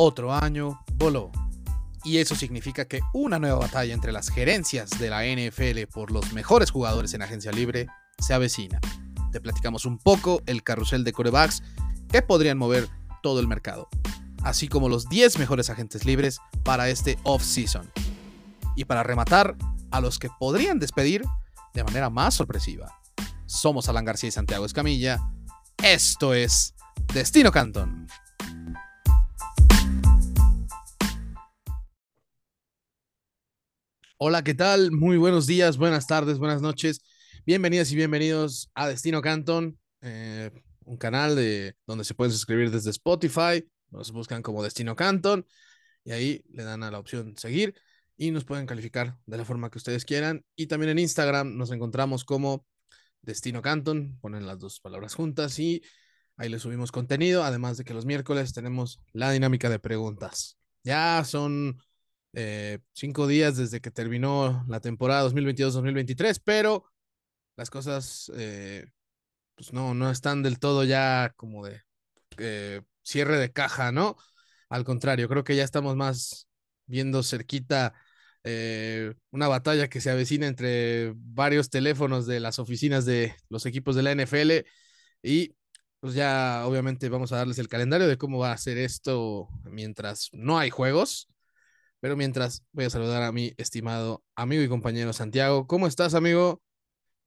Otro año voló. Y eso significa que una nueva batalla entre las gerencias de la NFL por los mejores jugadores en agencia libre se avecina. Te platicamos un poco el carrusel de corebacks que podrían mover todo el mercado, así como los 10 mejores agentes libres para este off-season. Y para rematar, a los que podrían despedir de manera más sorpresiva. Somos Alan García y Santiago Escamilla. Esto es Destino Canton. Hola, ¿qué tal? Muy buenos días, buenas tardes, buenas noches. Bienvenidas y bienvenidos a Destino Canton, eh, un canal de, donde se pueden suscribir desde Spotify. Nos buscan como Destino Canton y ahí le dan a la opción seguir y nos pueden calificar de la forma que ustedes quieran. Y también en Instagram nos encontramos como Destino Canton, ponen las dos palabras juntas y ahí les subimos contenido, además de que los miércoles tenemos la dinámica de preguntas. Ya son eh, cinco días desde que terminó la temporada 2022-2023, pero las cosas eh, pues no, no están del todo ya como de eh, cierre de caja, ¿no? Al contrario, creo que ya estamos más viendo cerquita una batalla que se avecina entre varios teléfonos de las oficinas de los equipos de la NFL y pues ya obviamente vamos a darles el calendario de cómo va a ser esto mientras no hay juegos. Pero mientras voy a saludar a mi estimado amigo y compañero Santiago. ¿Cómo estás, amigo?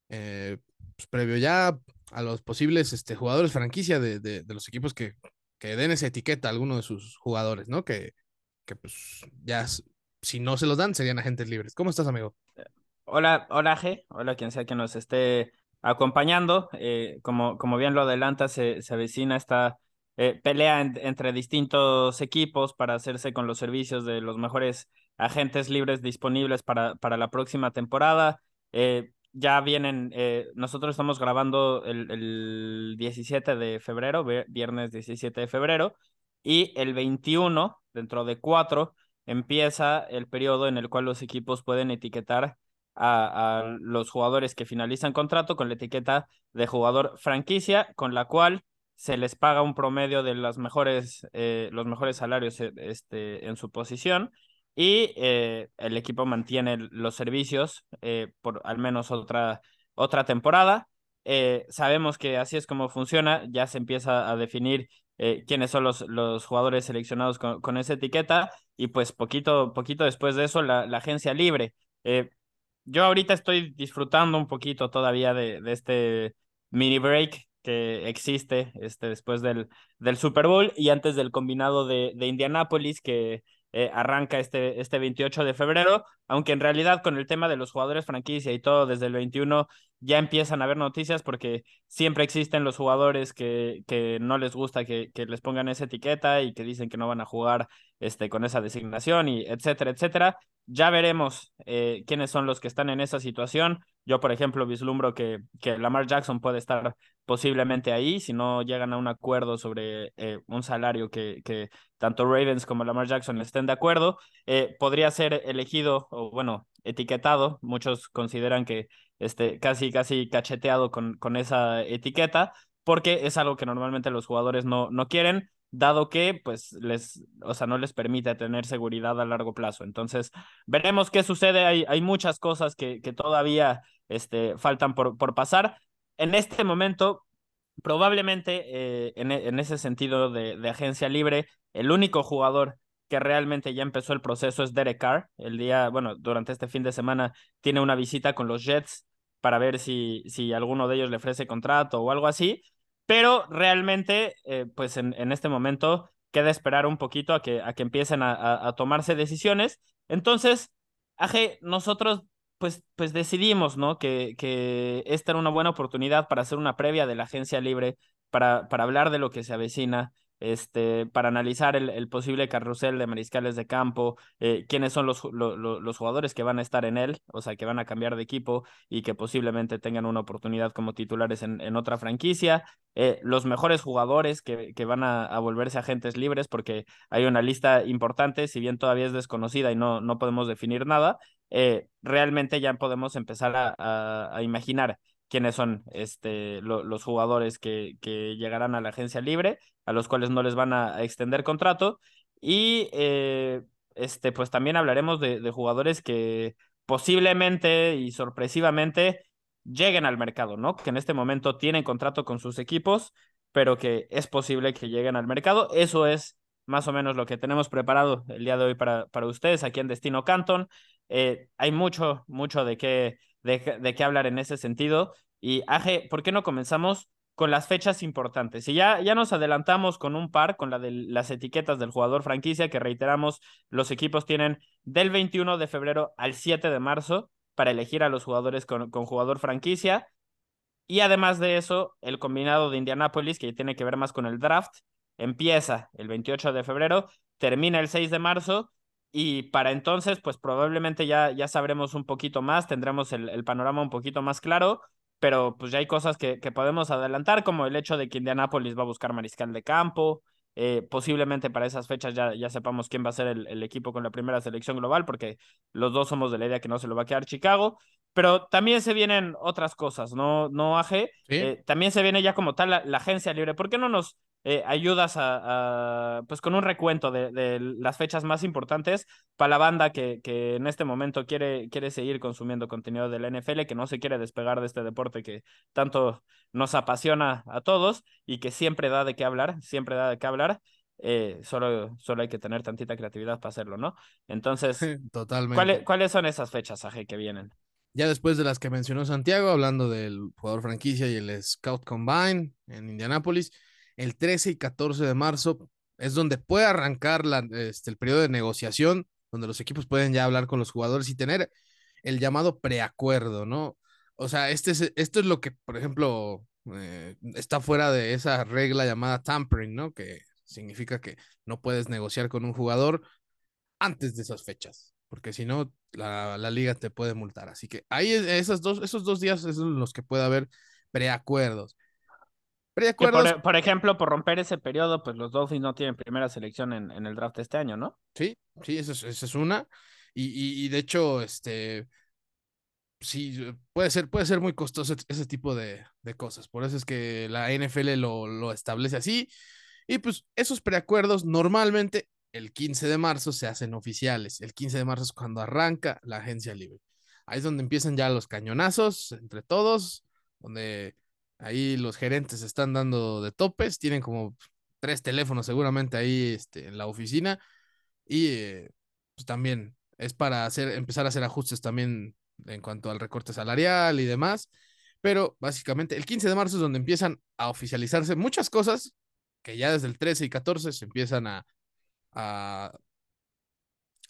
Eh, pues, previo ya a los posibles este, jugadores franquicia de, de, los equipos que, que, den esa etiqueta a alguno de sus jugadores, ¿no? Que, que pues ya si no se los dan serían agentes libres. ¿Cómo estás, amigo? Hola, hola G, hola quien sea que nos esté acompañando. Eh, como, como bien lo adelanta, se, se avecina esta eh, pelea entre distintos equipos para hacerse con los servicios de los mejores agentes libres disponibles para, para la próxima temporada. Eh, ya vienen, eh, nosotros estamos grabando el, el 17 de febrero, viernes 17 de febrero, y el 21, dentro de cuatro, empieza el periodo en el cual los equipos pueden etiquetar a, a, los jugadores que finalizan contrato con la etiqueta de jugador franquicia, con la cual se les paga un promedio de las mejores, eh, los mejores salarios eh, este, en su posición y eh, el equipo mantiene los servicios por al menos otra, otra temporada. sabemos que así es como funciona, ya se empieza a definir quiénes son los, los jugadores seleccionados con, con, esa etiqueta y pues poquito, poquito después de eso la, la agencia libre. yo ahorita estoy disfrutando un poquito todavía de, de este mini break que existe este, después del, del Super Bowl y antes del combinado de, de Indianápolis que eh, arranca este, este 28 de febrero, aunque en realidad con el tema de los jugadores franquicia y todo desde el 21 ya empiezan a haber noticias porque siempre existen los jugadores que, que no les gusta que, que les pongan esa etiqueta y que dicen que no van a jugar este, con esa designación y etcétera, etcétera. Ya veremos eh, quiénes son los que están en esa situación. Yo, por ejemplo, vislumbro que, que Lamar Jackson puede estar posiblemente ahí si no llegan a un acuerdo sobre eh, un salario que, que tanto Ravens como Lamar Jackson estén de acuerdo. Eh, podría ser elegido o, bueno, etiquetado. Muchos consideran que este, casi, casi cacheteado con, con esa etiqueta porque es algo que normalmente los jugadores no, no quieren dado que pues les, o sea, no les permite tener seguridad a largo plazo. Entonces, veremos qué sucede. Hay, hay muchas cosas que, que todavía este, faltan por, por pasar. En este momento, probablemente eh, en, en, ese sentido de, de, agencia libre, el único jugador que realmente ya empezó el proceso es Derek Carr. El día, bueno, durante este fin de semana tiene una visita con los Jets para ver si, si alguno de ellos le ofrece contrato o algo así pero realmente, eh, pues en, este momento queda esperar un poquito a que, a que empiecen a, a, a tomarse decisiones. Entonces, Aje, nosotros pues, pues decidimos, ¿no? Que, que esta era una buena oportunidad para hacer una previa de la agencia libre, para, para hablar de lo que se avecina, este, para analizar el, el, posible carrusel de mariscales de campo, eh, quiénes son los, lo, lo, los jugadores que van a estar en él, o sea, que van a cambiar de equipo y que posiblemente tengan una oportunidad como titulares en, en otra franquicia, eh, los mejores jugadores que, que van a, a, volverse agentes libres, porque hay una lista importante, si bien todavía es desconocida y no, no podemos definir nada, eh, realmente ya podemos empezar a, a imaginar quiénes son este, lo, los jugadores que, llegarán a la agencia libre, a los cuales no les van a, extender contrato. Y este, pues también hablaremos de, jugadores que posiblemente y sorpresivamente lleguen al mercado, ¿no? Que en este momento tienen contrato con sus equipos, pero que es posible que lleguen al mercado. Eso es más o menos lo que tenemos preparado el día de hoy para, para ustedes aquí en Destino Canton. Eh, hay mucho, mucho de qué, de, de, qué hablar en ese sentido. Y Aje, ¿por qué no comenzamos con las fechas importantes? Y ya, ya nos adelantamos con un par, con la de las etiquetas del jugador franquicia, que reiteramos, los equipos tienen del 21 de febrero al 7 de marzo para elegir a los jugadores con, con jugador franquicia. Y además de eso, el combinado de Indianápolis, que tiene que ver más con el draft, empieza el 28 de febrero, termina el 6 de marzo y para entonces, pues probablemente ya, ya sabremos un poquito más, tendremos el, el panorama un poquito más claro, pero pues ya hay cosas que, que, podemos adelantar, como el hecho de que Indianapolis va a buscar mariscal de campo, eh, posiblemente para esas fechas ya, ya sepamos quién va a ser el, el, equipo con la primera selección global, porque los dos somos de la idea que no se lo va a quedar Chicago, pero también se vienen otras cosas, ¿no, no AG? ¿Sí? Eh, también se viene ya como tal la, la agencia libre. ¿Por qué no nos eh, ayudas a, a, pues con un recuento de, de, las fechas más importantes para la banda que, que en este momento quiere, quiere seguir consumiendo contenido de la NFL, que no se quiere despegar de este deporte que tanto nos apasiona a todos y que siempre da de qué hablar, siempre da de qué hablar. Eh, solo, solo hay que tener tantita creatividad para hacerlo, ¿no? Entonces, Totalmente. ¿cuáles, ¿cuáles son esas fechas, Aje, que vienen? Ya después de las que mencionó Santiago, hablando del jugador franquicia y el Scout Combine en Indianápolis, el 13 y 14 de marzo es donde puede arrancar la, este, el periodo de negociación, donde los equipos pueden ya hablar con los jugadores y tener el llamado preacuerdo, ¿no? O sea, este es, esto es lo que, por ejemplo, eh, está fuera de esa regla llamada tampering, ¿no? Que significa que no puedes negociar con un jugador antes de esas fechas, porque si no, la, la, liga te puede multar. Así que ahí esas dos, esos dos días es los que puede haber preacuerdos. Preacuerdos. Por, por, ejemplo, por romper ese periodo, pues los Dolphins no tienen primera selección en, en el draft este año, ¿no? Sí, sí, esa es, esa es una. Y, y, y, de hecho, este, sí, puede ser, puede ser muy costoso ese tipo de, de cosas. Por eso es que la NFL lo, lo establece así. Y pues esos preacuerdos normalmente el 15 de marzo se hacen oficiales. El 15 de marzo es cuando arranca la agencia libre. Ahí es donde empiezan ya los cañonazos entre todos, donde ahí los gerentes están dando de topes, tienen como tres teléfonos seguramente ahí este, en la oficina y eh, pues también es para hacer, empezar a hacer ajustes también en cuanto al recorte salarial y demás. Pero básicamente el 15 de marzo es donde empiezan a oficializarse muchas cosas que ya desde el 13 y 14 se empiezan a, a,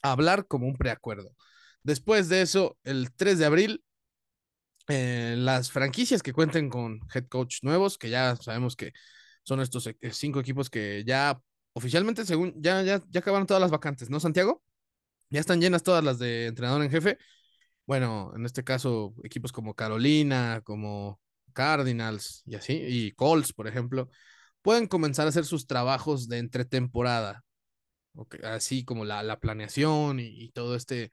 a hablar como un preacuerdo. Después de eso, el 3 de abril, eh, las franquicias que cuenten con head coach nuevos, que ya sabemos que son estos eh, cinco equipos que ya oficialmente, según ya, ya, ya acabaron todas las vacantes, ¿no, Santiago? Ya están llenas todas las de entrenador en jefe. Bueno, en este caso, equipos como Carolina, como Cardinals y así, y Colts, por ejemplo, pueden comenzar a hacer sus trabajos de entretemporada, así como la, la planeación y, todo este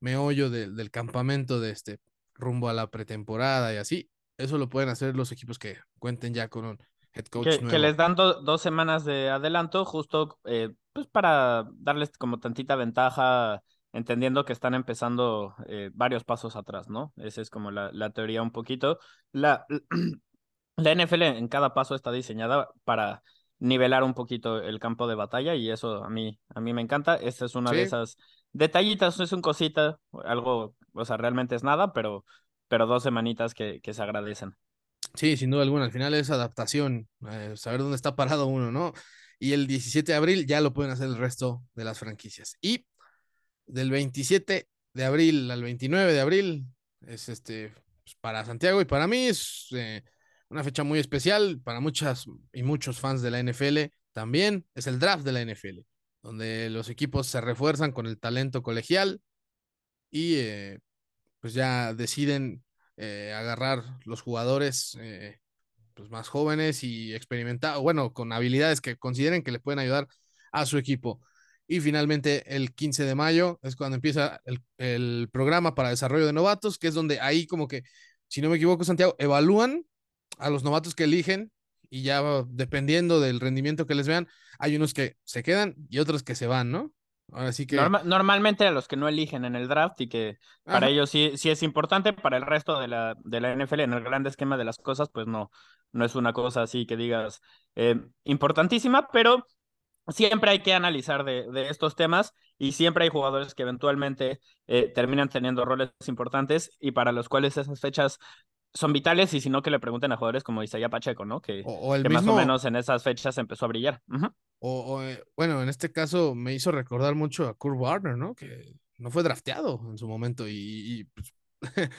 meollo de, del campamento de este rumbo a la pretemporada y así. Eso lo pueden hacer los equipos que cuenten ya con un head coach. Que, nuevo. que les dan do, dos semanas de adelanto, justo eh, pues para darles como tantita ventaja, entendiendo que están empezando eh, varios pasos atrás, ¿no? Esa es como la, la teoría un poquito. La, la NFL en cada paso está diseñada para nivelar un poquito el campo de batalla y eso a mí, a mí me encanta. Esta es una sí. de esas detallitas, es un cosita, algo, o sea, realmente es nada, pero, pero dos semanitas que, que se agradecen. Sí, sin duda alguna, al final es adaptación, eh, saber dónde está parado uno, ¿no? Y el 17 de abril ya lo pueden hacer el resto de las franquicias. Y del 27 de abril al 29 de abril es este pues para Santiago y para mí es eh, una fecha muy especial para muchas y muchos fans de la NFL también, es el draft de la NFL, donde los equipos se refuerzan con el talento colegial y eh, pues ya deciden eh, agarrar los jugadores eh, pues más jóvenes y experimentados, bueno, con habilidades que consideren que le pueden ayudar a su equipo. Y finalmente el 15 de mayo es cuando empieza el, el programa para desarrollo de novatos, que es donde ahí como que, si no me equivoco, Santiago, evalúan a los novatos que eligen y ya dependiendo del rendimiento que les vean, hay unos que se quedan y otros que se van, ¿no? Así que... normalmente a los que no eligen en el draft y que para ellos sí, sí es importante, para el resto de la, de la NFL en el gran esquema de las cosas, pues no, no es una cosa así que digas eh, importantísima, pero siempre hay que analizar de, de, estos temas y siempre hay jugadores que eventualmente eh, terminan teniendo roles importantes y para los cuales esas fechas son vitales y si no que le pregunten a jugadores como Isaiah Pacheco, ¿no? Que, más o menos en esas fechas empezó a brillar. o, eh, bueno, en este caso me hizo recordar mucho a Kurt Warner, ¿no? Que no fue drafteado en su momento y, pues,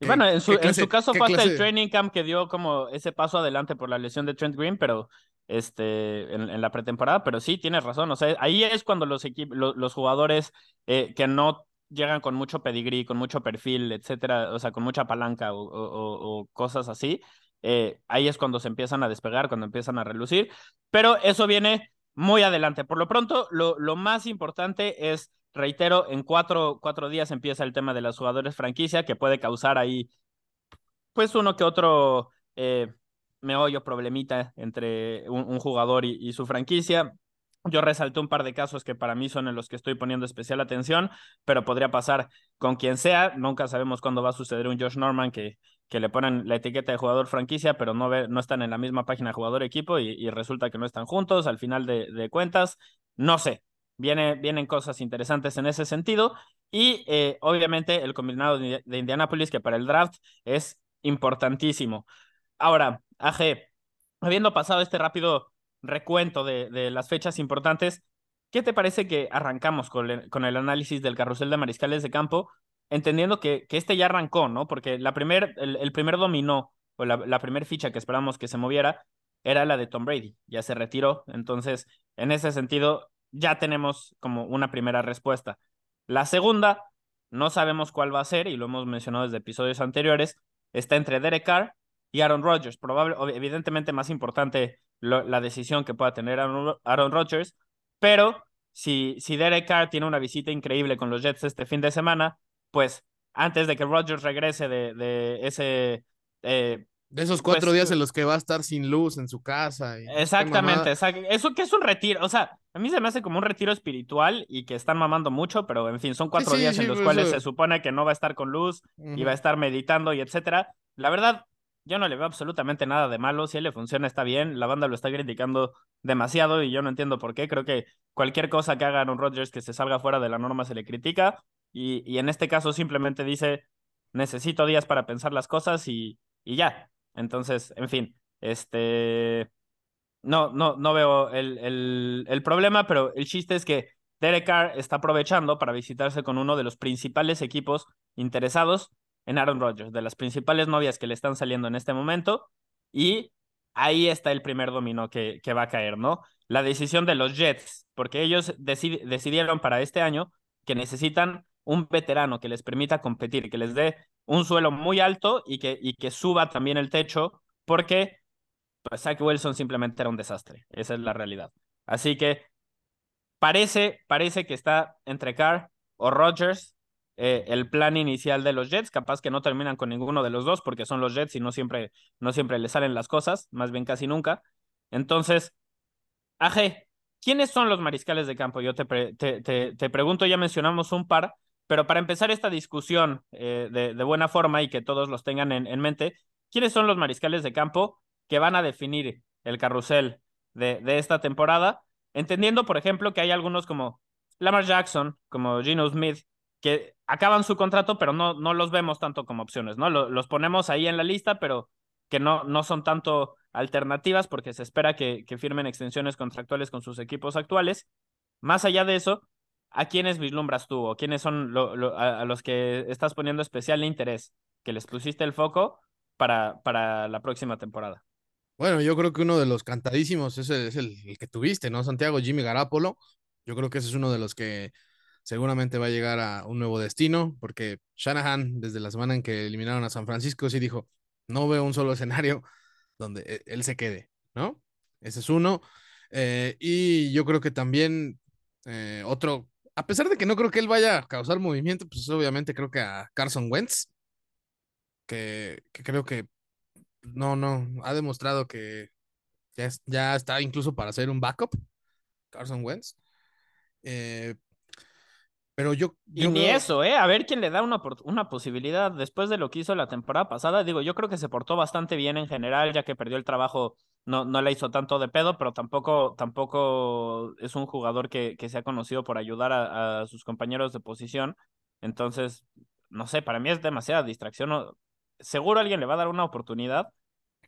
y bueno, en su, en su caso fue hasta el training camp que dio como ese paso adelante por la lesión de Trent Green, pero este, en, la pretemporada, pero sí, tienes razón, o sea, ahí es cuando los, equipos, los, jugadores eh, que no llegan con mucho pedigrí, con mucho perfil, etcétera, o sea, con mucha palanca o, cosas así, eh, ahí es cuando se empiezan a despegar, cuando empiezan a relucir, pero eso viene muy adelante. Por lo pronto, lo, lo más importante es, reitero, en cuatro, cuatro días empieza el tema de los jugadores franquicia, que puede causar ahí, pues, uno que otro eh, meollo, problemita entre un, jugador y su franquicia. Yo resalté un par de casos que para mí son en los que estoy poniendo especial atención, pero podría pasar con quien sea. Nunca sabemos cuándo va a suceder un Josh Norman que, que le ponen la etiqueta de jugador franquicia, pero no, no están en la misma página jugador-equipo y, resulta que no están juntos al final de, cuentas. No sé, Viene, vienen cosas interesantes en ese sentido. Y eh, obviamente el combinado de, de Indianapolis, que para el draft es importantísimo. Ahora, AG, habiendo pasado este rápido recuento de, de las fechas importantes, ¿qué te parece que arrancamos con el, con el análisis del carrusel de mariscales de campo, entendiendo que, que este ya arrancó, ¿no? Porque la primer, el, primer dominó, o la, la primera ficha que esperamos que se moviera, era la de Tom Brady, ya se retiró, entonces, en ese sentido, ya tenemos como una primera respuesta. La segunda, no sabemos cuál va a ser, y lo hemos mencionado desde episodios anteriores, está entre Derek Carr y Aaron Rodgers. Probable, evidentemente más importante la decisión que pueda tener Aaron, Rodgers, pero si, si Derek Carr tiene una visita increíble con los Jets este fin de semana, pues antes de que Rodgers regrese de, de ese... Eh, de esos cuatro pues, días en los que va a estar sin luz en su casa. Y exactamente, eso que es un retiro, o sea, a mí se me hace como un retiro espiritual y que están mamando mucho, pero en fin, son cuatro días en los cuales se supone que no va a estar con luz y va a estar meditando y etcétera. La verdad, yo no le veo absolutamente nada de malo. Si él le funciona, está bien. La banda lo está criticando demasiado y yo no entiendo por qué. Creo que cualquier cosa que haga Aaron Rodgers que se salga fuera de la norma se le critica. Y, y en este caso simplemente dice, necesito días para pensar las cosas y, y ya. Entonces, en fin, este... No, no, no veo el, el, el problema, pero el chiste es que Derek Carr está aprovechando para visitarse con uno de los principales equipos interesados en Aaron Rodgers, de las principales novias que le están saliendo en este momento. Y ahí está el primer dominó que, que va a caer, ¿no? La decisión de los Jets, porque ellos decidieron para este año que necesitan un veterano que les permita competir, que les dé un suelo muy alto y que, y que suba también el techo, porque pues, Zach Wilson simplemente era un desastre. Esa es la realidad. Así que parece, parece que está entre Carr o Rodgers eh, el plan inicial de los Jets. Capaz que no terminan con ninguno de los dos porque son los Jets y no siempre, no siempre les salen las cosas, más bien casi nunca. Entonces, AG, ¿quiénes son los mariscales de campo? Yo te, te, te, pregunto, ya mencionamos un par, pero para empezar esta discusión eh, de, de, buena forma y que todos los tengan en, en, mente, ¿quiénes son los mariscales de campo que van a definir el carrusel de, de esta temporada? Entendiendo, por ejemplo, que hay algunos como Lamar Jackson, como Gino Smith, que acaban su contrato, pero no, no los vemos tanto como opciones, ¿no? los ponemos ahí en la lista, pero que no, no son tanto alternativas porque se espera que, que firmen extensiones contractuales con sus equipos actuales. Más allá de eso, ¿a quiénes vislumbras tú o quiénes son a, los que estás poniendo especial interés, que les pusiste el foco para, para la próxima temporada? Bueno, yo creo que uno de los cantadísimos es el, es el, el que tuviste, ¿no? Santiago Jimmy Garapolo. Yo creo que ese es uno de los que seguramente va a llegar a un nuevo destino, porque Shanahan, desde la semana en que eliminaron a San Francisco, sí dijo, no veo un solo escenario donde e-, él se quede, ¿no? Ese es uno. Eh, y yo creo que también eh, otro, a pesar de que no creo que él vaya a causar movimiento, pues obviamente creo que a Carson Wentz, que, creo que no, no, ha demostrado que Ya, está incluso para hacer un backup, Carson Wentz. Eh, pero yo, y ni eso, ¿eh? A ver quién le da una, una posibilidad después de lo que hizo la temporada pasada. Digo, yo creo que se portó bastante bien en general, ya que perdió el trabajo, no, no le hizo tanto de pedo, pero tampoco, tampoco es un jugador que, que se ha conocido por ayudar a, a, sus compañeros de posición. Entonces, no sé, para mí es demasiada distracción. Seguro alguien le va a dar una oportunidad,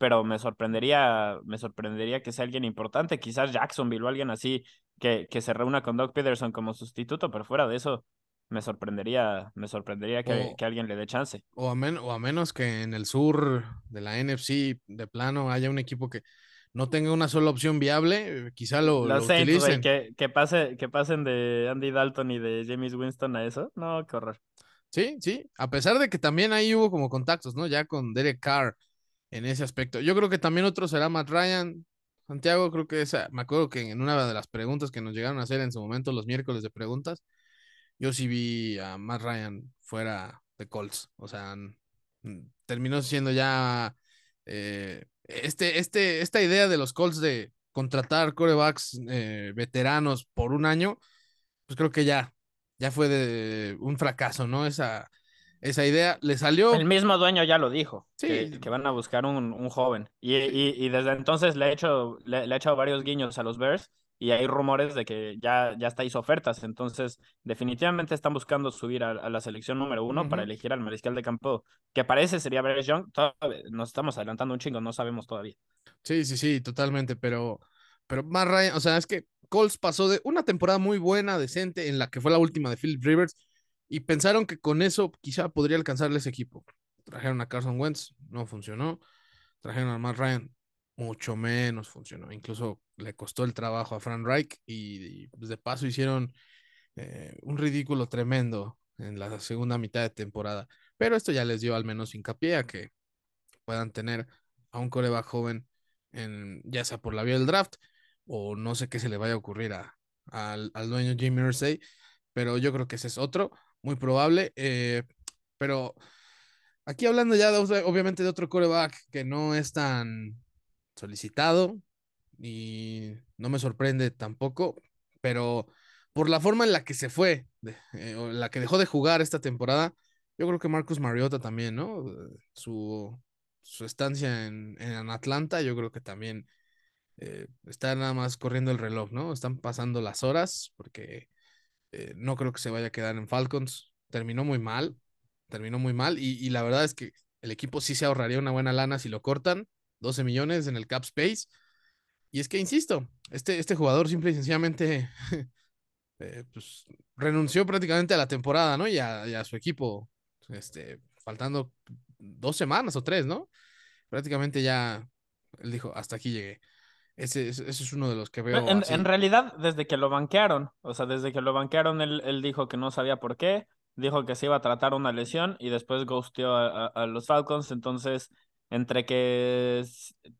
pero me sorprendería, me sorprendería que sea alguien importante, quizás Jacksonville o alguien así que, que se reúna con Doug Peterson como sustituto, pero fuera de eso, me sorprendería, me sorprendería que, que alguien le dé chance. O a, o a menos que en el sur de la NFC, de plano, haya un equipo que no tenga una sola opción viable, quizá lo, lo, utilicen. que, que, pase, que pasen de Andy Dalton y de James Winston a eso, no, qué horror. Sí, sí, a pesar de que también ahí hubo como contactos, ¿no? Ya con Derek Carr, en ese aspecto. Yo creo que también otro será Matt Ryan. Santiago, creo que esa, me acuerdo que en una de las preguntas que nos llegaron a hacer en su momento, los miércoles de preguntas, yo sí vi a Matt Ryan fuera de Colts. O sea, terminó siendo ya eh, este, este, esta idea de los Colts de contratar corebacks eh, veteranos por un año, pues creo que ya, ya fue de un fracaso, ¿no? Esa, esa idea. Le salió. El mismo dueño ya lo dijo, que, van a buscar un, un joven. Y, y, desde entonces le ha hecho, le, le, echado varios guiños a los Bears y hay rumores de que ya, ya está hizo ofertas. Entonces, definitivamente están buscando subir a, la selección número uno para elegir al mariscal de campo, que parece sería Bryce Young. nos estamos adelantando un chingo, no sabemos todavía. Sí, sí, sí, totalmente, pero, pero más Ryan, o sea, es que Colts pasó de una temporada muy buena, decente, en la que fue la última de Philip Rivers y pensaron que con eso quizá podría alcanzarle ese equipo. Trajeron a Carson Wentz, no funcionó. Trajeron a Matt Ryan, mucho menos funcionó. Incluso le costó el trabajo a Frank Reich y, pues, de paso hicieron eh, un ridículo tremendo en la segunda mitad de temporada. Pero esto ya les dio al menos hincapié a que puedan tener a un coreback joven, en, ya sea por la vía del draft o no sé qué se le vaya a ocurrir a, al, al dueño Jimmy Irsay, pero yo creo que ese es otro muy probable. Eh, pero aquí hablando ya obviamente de otro coreback que no es tan solicitado y no me sorprende tampoco, pero por la forma en la que se fue, eh, o la que dejó de jugar esta temporada, yo creo que Marcus Mariota también, ¿no? Su, su estancia en, en, Atlanta, yo creo que también eh, está nada más corriendo el reloj, ¿no? Están pasando las horas porque eh, no creo que se vaya a quedar en Falcons. Terminó muy mal, terminó muy mal y, la verdad es que el equipo sí se ahorraría una buena lana si lo cortan, 12 millones en el cap space. Y es que, insisto, este, este jugador simple y sencillamente eh, pues, renunció prácticamente a la temporada, ¿no? Y a, su equipo, este, faltando dos semanas o tres, ¿no? Prácticamente ya, él dijo, hasta aquí llegué. Ese, es uno de los que veo. En, en, realidad, desde que lo banquearon, o sea, desde que lo banquearon, él, él, dijo que no sabía por qué, dijo que se iba a tratar una lesión y después ghosteó a, a, los Falcons. Entonces, entre que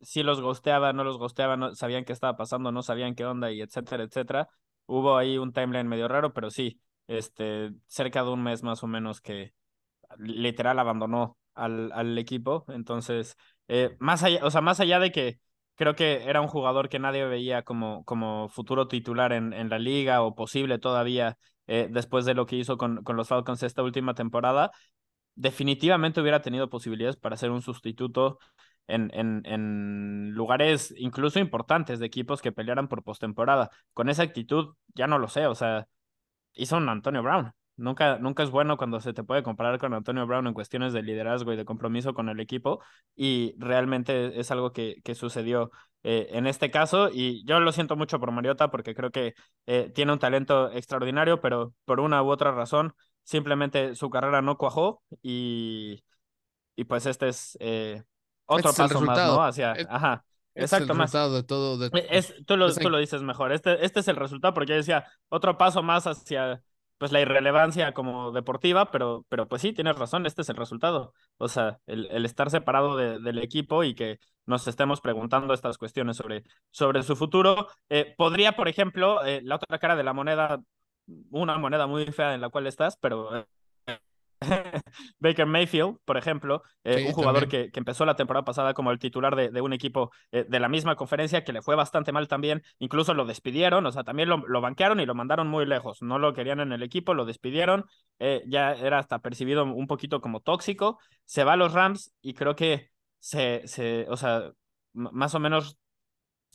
si los ghosteaba, no los ghosteaba, no sabían qué estaba pasando, no sabían qué onda y etcétera, etcétera. Hubo ahí un timeline medio raro, pero sí, este, cerca de un mes más o menos que literal abandonó al, al equipo. Entonces, eh, más allá, o sea, más allá de que creo que era un jugador que nadie veía como, como futuro titular en, en la liga o posible todavía eh, después de lo que hizo con, con los Falcons esta última temporada. Definitivamente hubiera tenido posibilidades para ser un sustituto en, en, en, lugares incluso importantes de equipos que pelearan por postemporada. Con esa actitud, ya no lo sé, o sea, hizo un Antonio Brown. Nunca, nunca es bueno cuando se te puede comparar con Antonio Brown en cuestiones de liderazgo y de compromiso con el equipo y realmente es algo que, que sucedió eh, en este caso y yo lo siento mucho por Mariota porque creo que eh, tiene un talento extraordinario, pero por una u otra razón simplemente su carrera no cuajó y, y pues este es eh, otro este paso más, ¿no? Hacia, ajá. Exacto, más. De todo, de... Es, tú, lo, tú lo dices mejor. Este, este es el resultado porque yo decía otro paso más hacia pues la irrelevancia como deportiva, pero, pero pues sí, tienes razón, este es el resultado. O sea, el, el estar separado del equipo y que nos estemos preguntando estas cuestiones sobre, sobre su futuro. Eh, podría, por ejemplo, eh, la otra cara de la moneda, una moneda muy fea en la cual estás, pero eh, Baker Mayfield, por ejemplo, eh, un jugador que, que, empezó la temporada pasada como el titular de, de un equipo eh, de la misma conferencia que le fue bastante mal también, incluso lo despidieron, o sea, también lo, lo banquearon y lo mandaron muy lejos, no lo querían en el equipo, lo despidieron, eh, ya era hasta percibido un poquito como tóxico, se va a los Rams y creo que se, se o sea, más o menos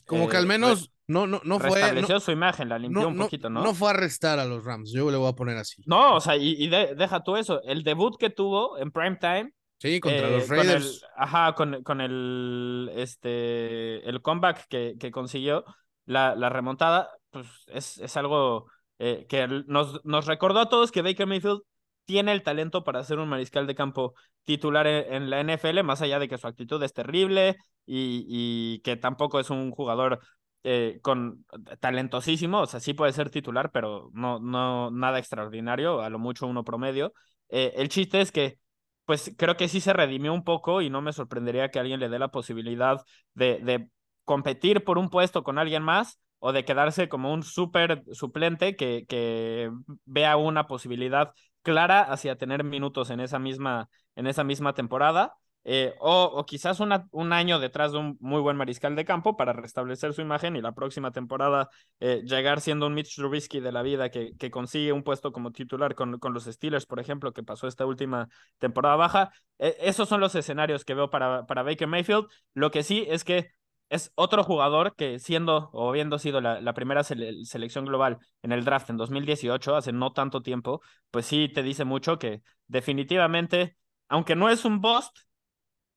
como que al menos no, no, no fue. Restableció su imagen, la limpió un poquito, ¿no? No fue a arrestar a los Rams, yo le voy a poner así. No, o sea, y, deja tú eso. El debut que tuvo en prime time. Sí, contra los Raiders. ajá, con, con, el, este, el comeback que, que consiguió, la, la remontada, pues es, es algo eh, que nos, nos recordó a todos que Baker Mayfield tiene el talento para ser un mariscal de campo titular en, la NFL, más allá de que su actitud es terrible y, y que tampoco es un jugador eh, con talentosísimo, o sea, sí puede ser titular, pero no, no nada extraordinario, a lo mucho uno promedio. Eh, el chiste es que, pues creo que sí se redimió un poco y no me sorprendería que alguien le dé la posibilidad de, de competir por un puesto con alguien más o de quedarse como un súper suplente que, que vea una posibilidad clara hacia tener minutos en esa misma, en esa misma temporada. Eh, o, quizás un año detrás de un muy buen mariscal de campo para restablecer su imagen y la próxima temporada eh, llegar siendo un Mitch Trubisky de la vida que, consigue un puesto como titular con, con, los Steelers, por ejemplo, que pasó esta última temporada baja. Eh, esos son los escenarios que veo para, para Baker Mayfield. Lo que sí es que es otro jugador que siendo o habiendo sido la, la primera selección global en el draft en 2018, hace no tanto tiempo, pues sí te dice mucho que definitivamente, aunque no es un bust,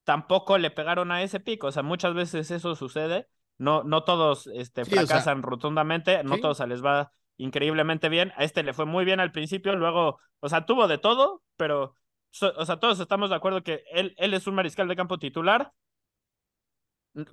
tampoco le pegaron a ese pico. O sea, muchas veces eso sucede. No, no todos este, fracasan rotundamente, no todos se les va increíblemente bien. A este le fue muy bien al principio, luego, o sea, tuvo de todo, pero, o sea, todos estamos de acuerdo que él, él es un mariscal de campo titular,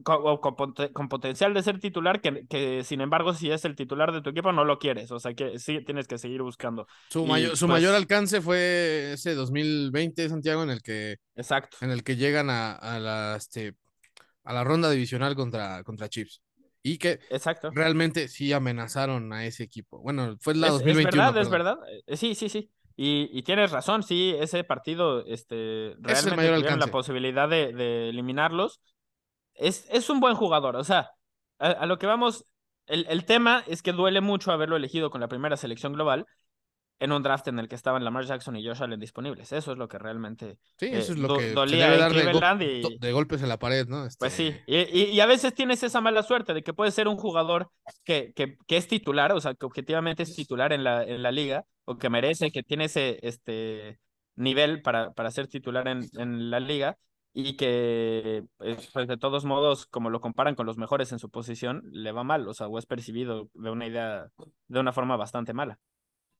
con, con, potencial de ser titular, que, que, sin embargo, si es el titular de tu equipo, no lo quieres. O sea que sí tienes que seguir buscando. Su, mayor, su mayor pues alcance fue ese 2020, Santiago, en el que, exacto. En el que llegan a, a la, este, a la ronda divisional contra, contra Chiefs. Y que exacto. realmente sí amenazaron a ese equipo. Bueno, fue la es, 2021. Es verdad, es verdad. Eh, sí, sí, sí. Y, y, tienes razón, sí, ese partido este, realmente tuvieron la posibilidad de, de eliminarlos es, es un buen jugador. O sea, a, lo que vamos, el, el, tema es que duele mucho haberlo elegido con la primera selección global en un draft en el que estaban Lamar Jackson y Josh Allen disponibles. Eso es lo que realmente sí, eso es lo que dolía de, de, golpes en la pared, ¿no? Pues sí, este y, y, a veces tienes esa mala suerte de que puede ser un jugador que, que, que, es titular, o sea, que objetivamente es titular en la, en la liga, o que merece, que tiene ese este, nivel para, para ser titular en, en la liga, y que pues, de todos modos, como lo comparan con los mejores en su posición, le va mal, o sea, o es percibido de una idea, de una forma bastante mala.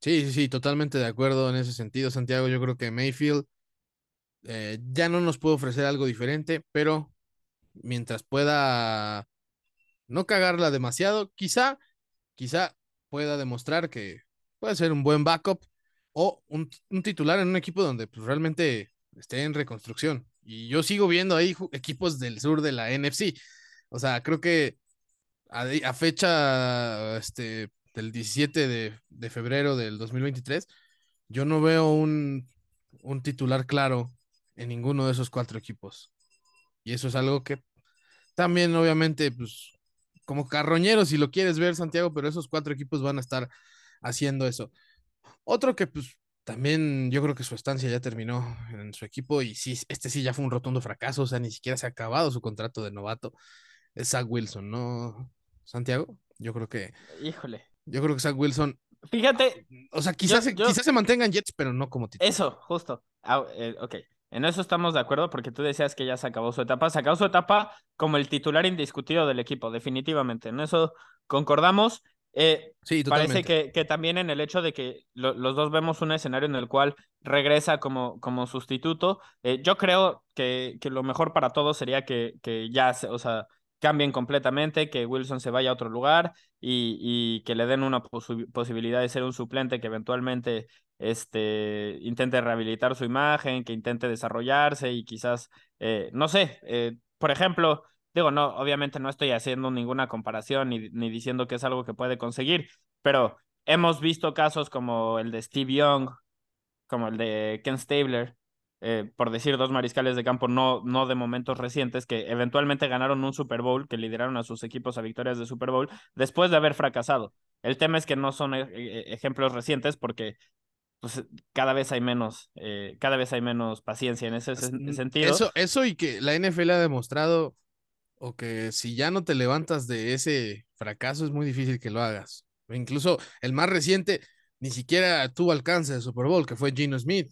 Sí, sí, sí, totalmente de acuerdo en ese sentido, Santiago. Yo creo que Mayfield eh, ya no nos puede ofrecer algo diferente, pero mientras pueda no cagarla demasiado, quizá, quizá pueda demostrar que puede ser un buen backup o un, un titular en un equipo donde pues, realmente esté en reconstrucción. Y yo sigo viendo ahí equipos del sur de la NFC. O sea, creo que a, fecha este, del 17 de, febrero del 2023, yo no veo un, un titular claro en ninguno de esos cuatro equipos. Y eso es algo que también, obviamente, pues, como carroñero, si lo quieres ver, Santiago, pero esos cuatro equipos van a estar haciendo eso. Otro que, pues, también yo creo que su estancia ya terminó en su equipo y sí, este sí ya fue un rotundo fracaso, o sea, ni siquiera se ha acabado su contrato de novato. Es Zach Wilson, ¿no, Santiago? Yo creo que... Híjole. Yo creo que Zach Wilson... Fíjate. O sea, quizás, se, quizás se mantengan Jets, pero no como titular. Eso, justo. Ah, eh, ok. En eso estamos de acuerdo porque tú decías que ya se acabó su etapa. Se acabó su etapa como el titular indiscutido del equipo, definitivamente. En eso concordamos. Eh, sí, parece que, que, también en el hecho de que los dos vemos un escenario en el cual regresa como, como sustituto, eh, yo creo que, que, lo mejor para todos sería que, que ya, o sea, cambien completamente, que Wilson se vaya a otro lugar y, y que le den una posibilidad de ser un suplente que eventualmente este, intente rehabilitar su imagen, que intente desarrollarse y quizás, eh, no sé, por ejemplo, Digo, no, obviamente no estoy haciendo ninguna comparación ni, ni diciendo que es algo que puede conseguir, pero hemos visto casos como el de Steve Young como el de Ken Stabler, eh, por decir dos mariscales de campo, no, no de momentos recientes, que eventualmente ganaron un Super Bowl, que lideraron a sus equipos a victorias de Super Bowl, después de haber fracasado. El tema es que no son eh, eh, ejemplos recientes porque pues, cada vez hay menos, cada vez hay menos paciencia en ese sentido. Eso, eso y que la NFL ha demostrado, o que si ya no te levantas de ese fracaso, es muy difícil que lo hagas. Incluso el más reciente ni siquiera tuvo alcance de Super Bowl, que fue Gino Smith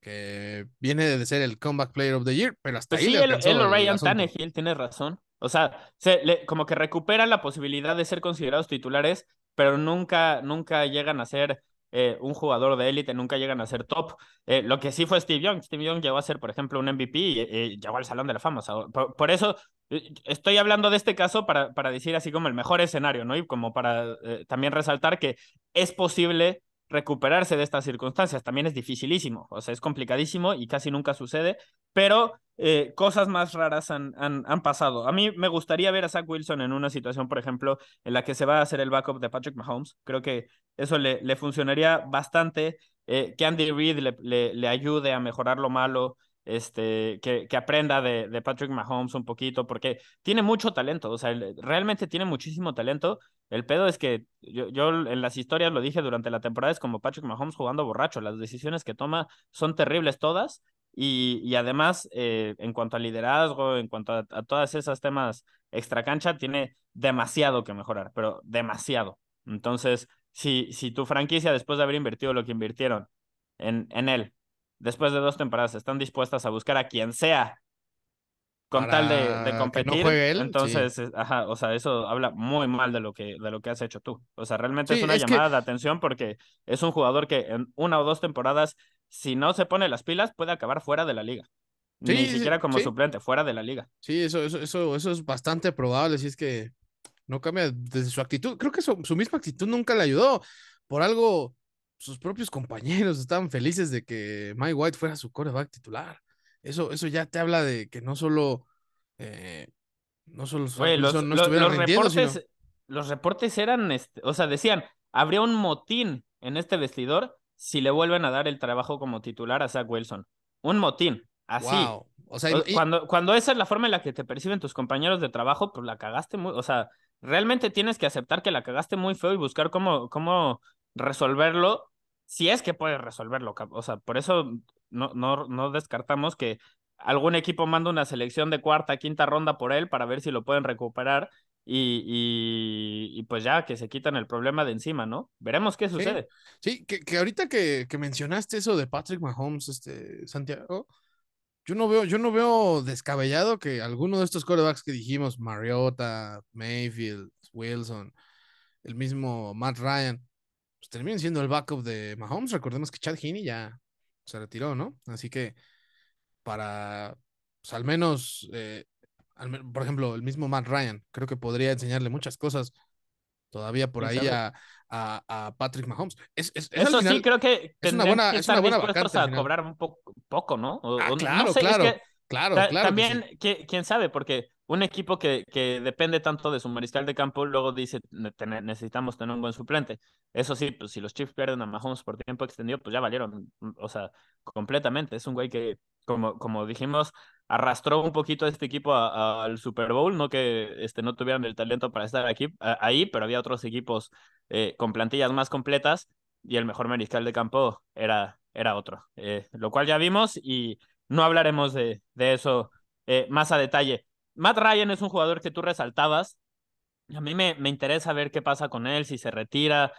que viene de ser el Comeback Player of the Year, pero hasta pues ahí. Sí, el, el Ryan Tannehill tiene razón. O sea, se, como que recupera la posibilidad de ser considerados titulares, pero nunca, nunca llegan a ser eh, un jugador de élite, nunca llegan a ser top. Eh, lo que sí fue Steve Young. Steve Young llegó a ser, por ejemplo, un MVP y llegó al Salón de la Fama. por, eso eh, estoy hablando de este caso para, para decir así como el mejor escenario, ¿no? Y como para también resaltar que es posible recuperarse de estas circunstancias. También es dificilísimo, o sea, es complicadísimo y casi nunca sucede, pero eh, cosas más raras han, han, han, pasado. A mí me gustaría ver a Zach Wilson en una situación, por ejemplo, en la que se va a hacer el backup de Patrick Mahomes. Creo que eso le, le funcionaría bastante, eh, que Andy Reid le, le, ayude a mejorar lo malo este, que, que aprenda de, de, Patrick Mahomes un poquito, porque tiene mucho talento, o sea, realmente tiene muchísimo talento. El pedo es que yo, yo en las historias lo dije durante la temporada, es como Patrick Mahomes jugando borracho, las decisiones que toma son terribles todas, y, y además, eh, en cuanto a liderazgo, en cuanto a, a todas esas temas extra cancha, tiene demasiado que mejorar, pero demasiado. Entonces, si, si tu franquicia, después de haber invertido lo que invirtieron en, en él, después de dos temporadas están dispuestas a buscar a quien sea con tal de, competir, entonces, ajá, o sea, eso habla muy mal de lo que, de lo que has hecho tú. O sea, realmente es una llamada de atención porque es un jugador que en una o dos temporadas, si no se pone las pilas, puede acabar fuera de la liga. Ni siquiera como suplente, fuera de la liga. Sí, eso, eso, eso, eso es bastante probable, si es que no cambia desde su actitud. Creo que su, su misma actitud nunca le ayudó. Por algo, sus propios compañeros estaban felices de que Mike White fuera su coreback titular. Eso, eso ya te habla de que no solo, eh, no solo los, no los reportes, los reportes eran, este, o sea, decían, habría un motín en este vestidor si le vuelven a dar el trabajo como titular a Zach Wilson. Un motín, así. O sea, cuando, cuando esa es la forma en la que te perciben tus compañeros de trabajo, pues la cagaste muy, o sea, realmente tienes que aceptar que la cagaste muy feo y buscar cómo, cómo resolverlo si es que puede resolverlo. O sea, por eso no, no, no descartamos que algún equipo manda una selección de cuarta, quinta ronda por él para ver si lo pueden recuperar y, y, pues ya que se quitan el problema de encima, ¿no? Veremos qué sucede. Sí, que, que, ahorita que, que, mencionaste eso de Patrick Mahomes, este, Santiago, yo no veo, yo no veo descabellado que alguno de estos quarterbacks que dijimos, Mariota, Mayfield, Wilson, el mismo Matt Ryan, pues terminen siendo el backup de Mahomes. Recordemos que Chad Heaney ya se retiró, ¿no? Así que para, pues, al menos, eh, por ejemplo, el mismo Matt Ryan, creo que podría enseñarle muchas cosas todavía por ahí a, a, Patrick Mahomes. Es, Eso sí, creo que es una buena, es una buena vacante. a cobrar un poco, poco ¿no? Ah, claro, claro, claro, claro. También, quién sabe, porque un equipo que, que depende tanto de su mariscal de campo, luego dice, necesitamos tener un buen suplente. Eso sí, pues si los Chiefs pierden a Mahomes por tiempo extendido, pues ya valieron, o sea, completamente. Es un güey que, como, como dijimos, arrastró un poquito a este equipo al Super Bowl, no que este, no tuvieran el talento para estar aquí, ahí, pero había otros equipos eh, con plantillas más completas y el mejor mariscal de campo era, era otro, eh, lo cual ya vimos y no hablaremos de, de eso eh, más a detalle. Matt Ryan es un jugador que tú resaltabas. A mí me, me interesa ver qué pasa con él, si se retira,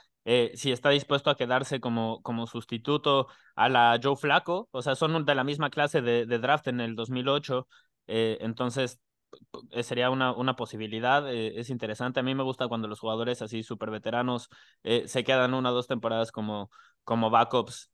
si está dispuesto a quedarse como, como sustituto a la Joe Flaco. O sea, son de la misma clase de, de draft en el 2008. Eh, entonces, sería una, una posibilidad, eh, es interesante. A mí me gusta cuando los jugadores así súper veteranos se quedan una o dos temporadas como, como backups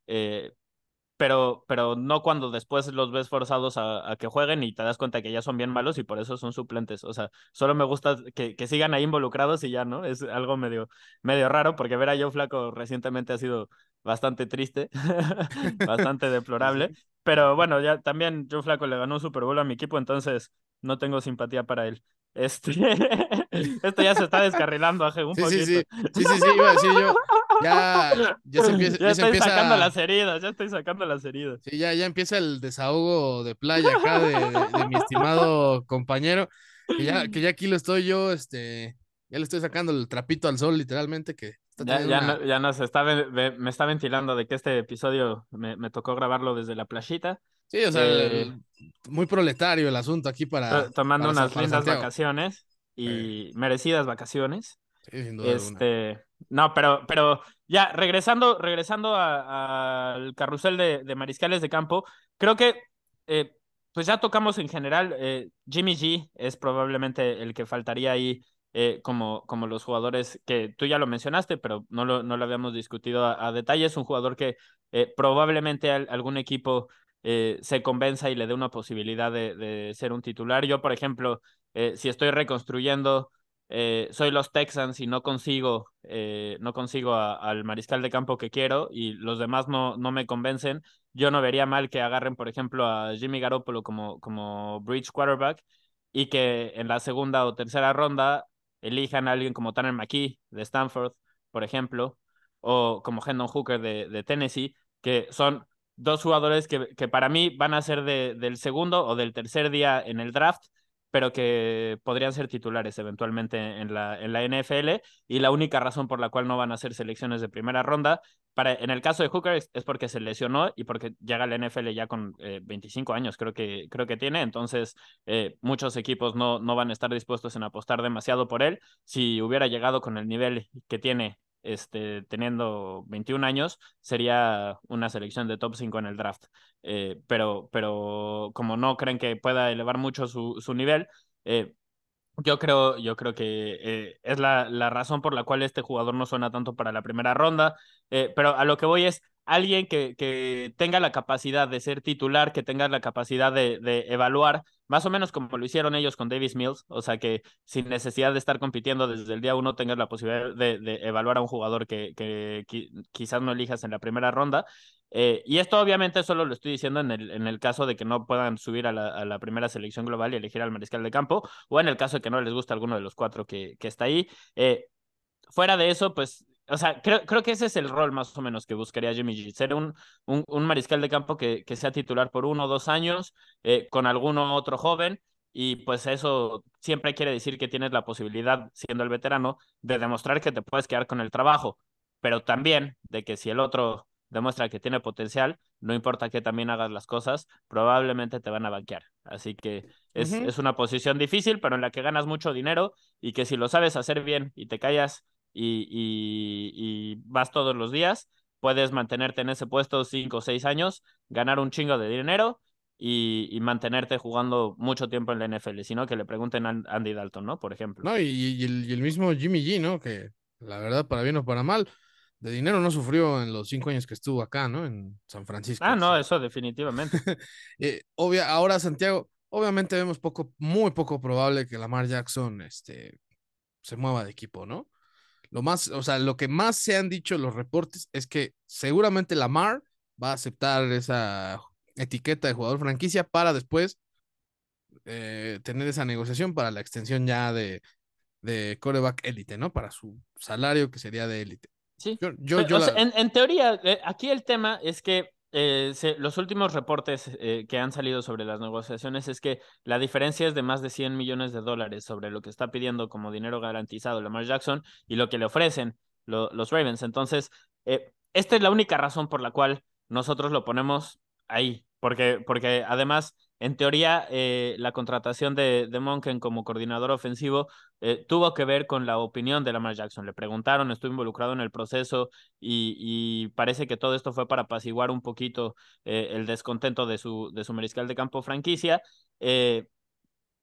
pero, pero no cuando después los ves forzados a, que jueguen y te das cuenta que ya son bien malos y por eso son suplentes. O sea, solo me gusta que, que sigan ahí involucrados y ya, ¿no? Es algo medio, medio raro porque ver a Joe Flaco recientemente ha sido bastante triste, bastante deplorable. Pero bueno, ya también Joe Flaco le ganó un Super Bowl a mi equipo, entonces no tengo simpatía para él. Este, esto ya se está descarrilando, Aje, un sí, poquito. Sí, sí, sí, sí, iba a decir yo. ya, ya se empieza. Ya, estoy sacando las heridas, ya estoy sacando las heridas. Sí, ya, ya empieza el desahogo de playa acá de, mi estimado compañero. Que ya, que ya aquí lo estoy yo, este, ya le estoy sacando el trapito al sol, literalmente, que ya, ya, ya nos está, me está ventilando de que este episodio me, me tocó grabarlo desde la playita. Sí, o sea, eh, muy proletario el asunto aquí para. Tomando unas lindas vacaciones y merecidas vacaciones. Sí, sin duda este, no, pero, pero ya, regresando, regresando al carrusel de, de, mariscales de campo, creo que eh, pues ya tocamos en general. Eh, Jimmy G es probablemente el que faltaría ahí como, como los jugadores que tú ya lo mencionaste, pero no lo, no lo habíamos discutido a, detalle. Es un jugador que probablemente algún equipo eh, se convenza y le dé una posibilidad de, ser un titular. Yo, por ejemplo, eh, si estoy reconstruyendo, eh, soy los Texans y no consigo, no consigo al mariscal de campo que quiero y los demás no, no me convencen, yo no vería mal que agarren, por ejemplo, a Jimmy Garoppolo como, como bridge quarterback y que en la segunda o tercera ronda elijan a alguien como Tanner McKee de Stanford, por ejemplo, o como Hendon Hooker de, Tennessee, que son dos jugadores que, que para mí van a ser de, del segundo o del tercer día en el draft, pero que podrían ser titulares eventualmente en la, en la NFL. Y la única razón por la cual no van a ser selecciones de primera ronda, para, en el caso de Hooker, es, porque se lesionó y porque llega la NFL ya con 25 eh, años, creo que, creo que tiene. Entonces, eh, muchos equipos no, no van a estar dispuestos en apostar demasiado por él. Si hubiera llegado con el nivel que tiene este, teniendo 21 años, sería una selección de top 5 en el draft. Eh, pero, pero como no creen que pueda elevar mucho su, su nivel, eh, yo creo, yo creo que eh, es la, la, razón por la cual este jugador no suena tanto para la primera ronda. pero a lo que voy es, alguien que, que, tenga la capacidad de ser titular, que tenga la capacidad de, de, evaluar, más o menos como lo hicieron ellos con Davis Mills, o sea que sin necesidad de estar compitiendo desde el día uno tengas la posibilidad de, de evaluar a un jugador que, que, quizás no elijas en la primera ronda. Eh, y esto obviamente solo lo estoy diciendo en el, en el caso de que no puedan subir a la, primera selección global y elegir al mariscal de campo, o en el caso de que no les guste alguno de los cuatro que, que está ahí. Eh, fuera de eso, pues o sea, creo, creo que ese es el rol más o menos que buscaría Jimmy G. Ser un, un, un mariscal de campo que, que, sea titular por uno o dos años, eh, con alguno otro joven, y pues eso siempre quiere decir que tienes la posibilidad, siendo el veterano, de demostrar que te puedes quedar con el trabajo, pero también de que si el otro demuestra que tiene potencial, no importa que también hagas las cosas, probablemente te van a banquear. Así que es, es una posición difícil, pero en la que ganas mucho dinero y que si lo sabes hacer bien y te callas y, vas todos los días, puedes mantenerte en ese puesto cinco o seis años, ganar un chingo de dinero y, mantenerte jugando mucho tiempo en la NFL, sino que le pregunten a Andy Dalton, ¿no? Por ejemplo. No, y, el, mismo Jimmy G, ¿no? Que la verdad, para bien o para mal, de dinero no sufrió en los cinco años que estuvo acá, ¿no? En San Francisco. Ah, no, eso definitivamente. eh, obvia, ahora, Santiago, obviamente vemos poco, muy poco probable que Lamar Jackson este, se mueva de equipo, ¿no? Lo más, o sea, lo que más se han dicho los reportes es que seguramente Lamar va a aceptar esa etiqueta de jugador franquicia para después eh, tener esa negociación para la extensión ya de, de coreback élite, ¿no? Para su salario que sería de élite. Sí. Yo, yo, en, en, teoría, eh, aquí el tema es que eh, los últimos reportes eh, que han salido sobre las negociaciones es que la diferencia es de más de 100 millones de dólares sobre lo que está pidiendo como dinero garantizado Lamar Jackson y lo que le ofrecen los Ravens. Entonces, eh, esta es la única razón por la cual nosotros lo ponemos ahí, porque, porque además en teoría, eh, la contratación de, de, Monken como coordinador ofensivo eh, tuvo que ver con la opinión de Lamar Jackson. Le preguntaron, estuvo involucrado en el proceso y, parece que todo esto fue para apaciguar un poquito eh, el descontento de su, de su mariscal de campo franquicia.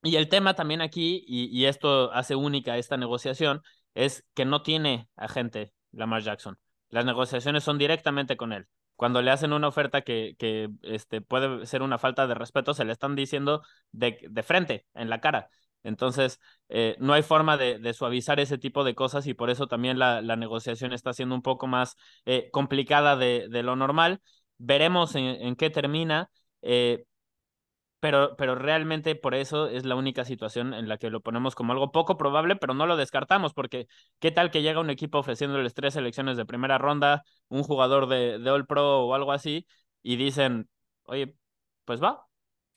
y el tema también aquí, y, y esto hace única esta negociación, es que no tiene agente Lamar Jackson. Las negociaciones son directamente con él cuando le hacen una oferta que, que este, puede ser una falta de respeto, se le están diciendo de, de frente, en la cara. Entonces, eh, no hay forma de, suavizar ese tipo de cosas y por eso también la, la negociación está siendo un poco más eh, complicada de, de, lo normal. Veremos en, en qué termina. Eh, pero, pero realmente por eso es la única situación en la que lo ponemos como algo poco probable, pero no lo descartamos, porque qué tal que llega un equipo ofreciéndoles tres selecciones de primera ronda, un jugador de, de All Pro o algo así, y dicen, oye, pues va.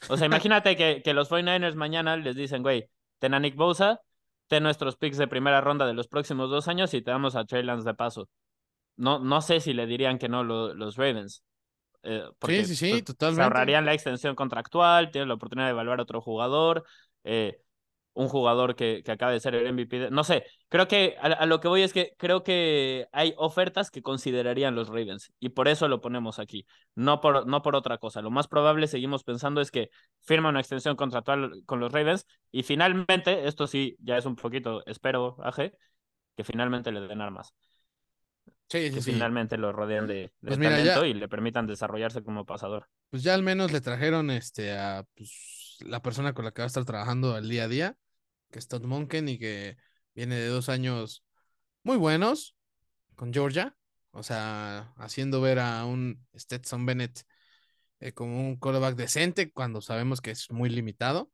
O sea, imagínate que, que los 49ers mañana les dicen, güey, ten a Nick Bosa, ten nuestros picks de primera ronda de los próximos dos años y te damos a Trey Lance de paso. No, no sé si le dirían que no los Ravens. Eh, porque, sí, sí, sí, pues, totalmente. Se ahorrarían la extensión contractual, tienen la oportunidad de evaluar a otro jugador, eh, un jugador que, que acaba de ser el MVP. No sé, creo que a, lo que voy es que creo que hay ofertas que considerarían los Ravens y por eso lo ponemos aquí, no por, no por otra cosa. Lo más probable, seguimos pensando, es que firma una extensión contractual con los Ravens y finalmente, esto sí, ya es un poquito, espero, AG, que finalmente le den armas. Sí, que sí. finalmente lo rodean de, de Pues mira, talento ya- y le permitan desarrollarse como pasador. Pues ya al menos le trajeron este a pues, la persona con la que va a estar trabajando al día a día, que es Todd Monken y que viene de dos años muy buenos con Georgia, o sea, haciendo ver a un Stetson Bennett eh, como un quarterback decente cuando sabemos que es muy limitado.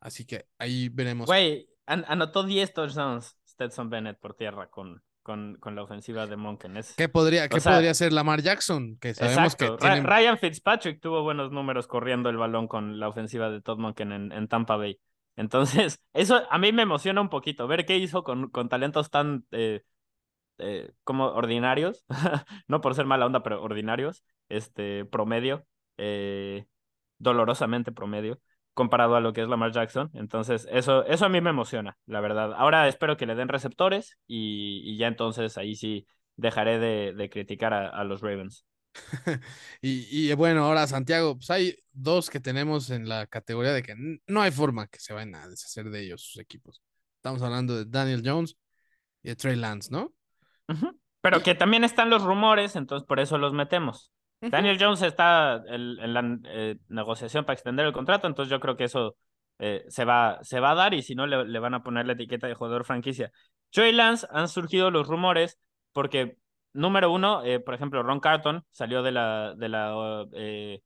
Así que ahí veremos. Güey, an- anotó 10 touchdowns Stetson Bennett por tierra con, con, con la ofensiva de Monken. Es... ¿Qué podría, qué sea, podría ser Lamar Jackson? Que sabemos Exacto. que. Ryan Fitzpatrick tuvo buenos números corriendo el balón con la ofensiva de Todd Monken en, en Tampa Bay. Entonces, eso a mí me emociona un poquito, ver qué hizo con, con talentos tan eh, eh, como ordinarios, no por ser mala onda, pero ordinarios, este, promedio, eh, dolorosamente promedio, comparado a lo que es Lamar Jackson. Entonces, eso, eso a mí me emociona, la verdad. Ahora espero que le den receptores y, y ya entonces ahí sí dejaré de, de criticar a, a los Ravens. y, y, bueno, ahora Santiago, pues hay dos que tenemos en la categoría de que no hay forma que se vayan a deshacer de ellos sus equipos. Estamos hablando de Daniel Jones y de Trey Lance, ¿no? Pero que también están los rumores, entonces por eso los metemos. Daniel Jones está en, la eh, negociación para extender el contrato, entonces yo creo que eso eh, se, va, se va a dar y si no le, le van a poner la etiqueta de jugador franquicia. Trey Lance han surgido los rumores porque, número uno, eh, por ejemplo, Ron Carton salió de la, de la eh,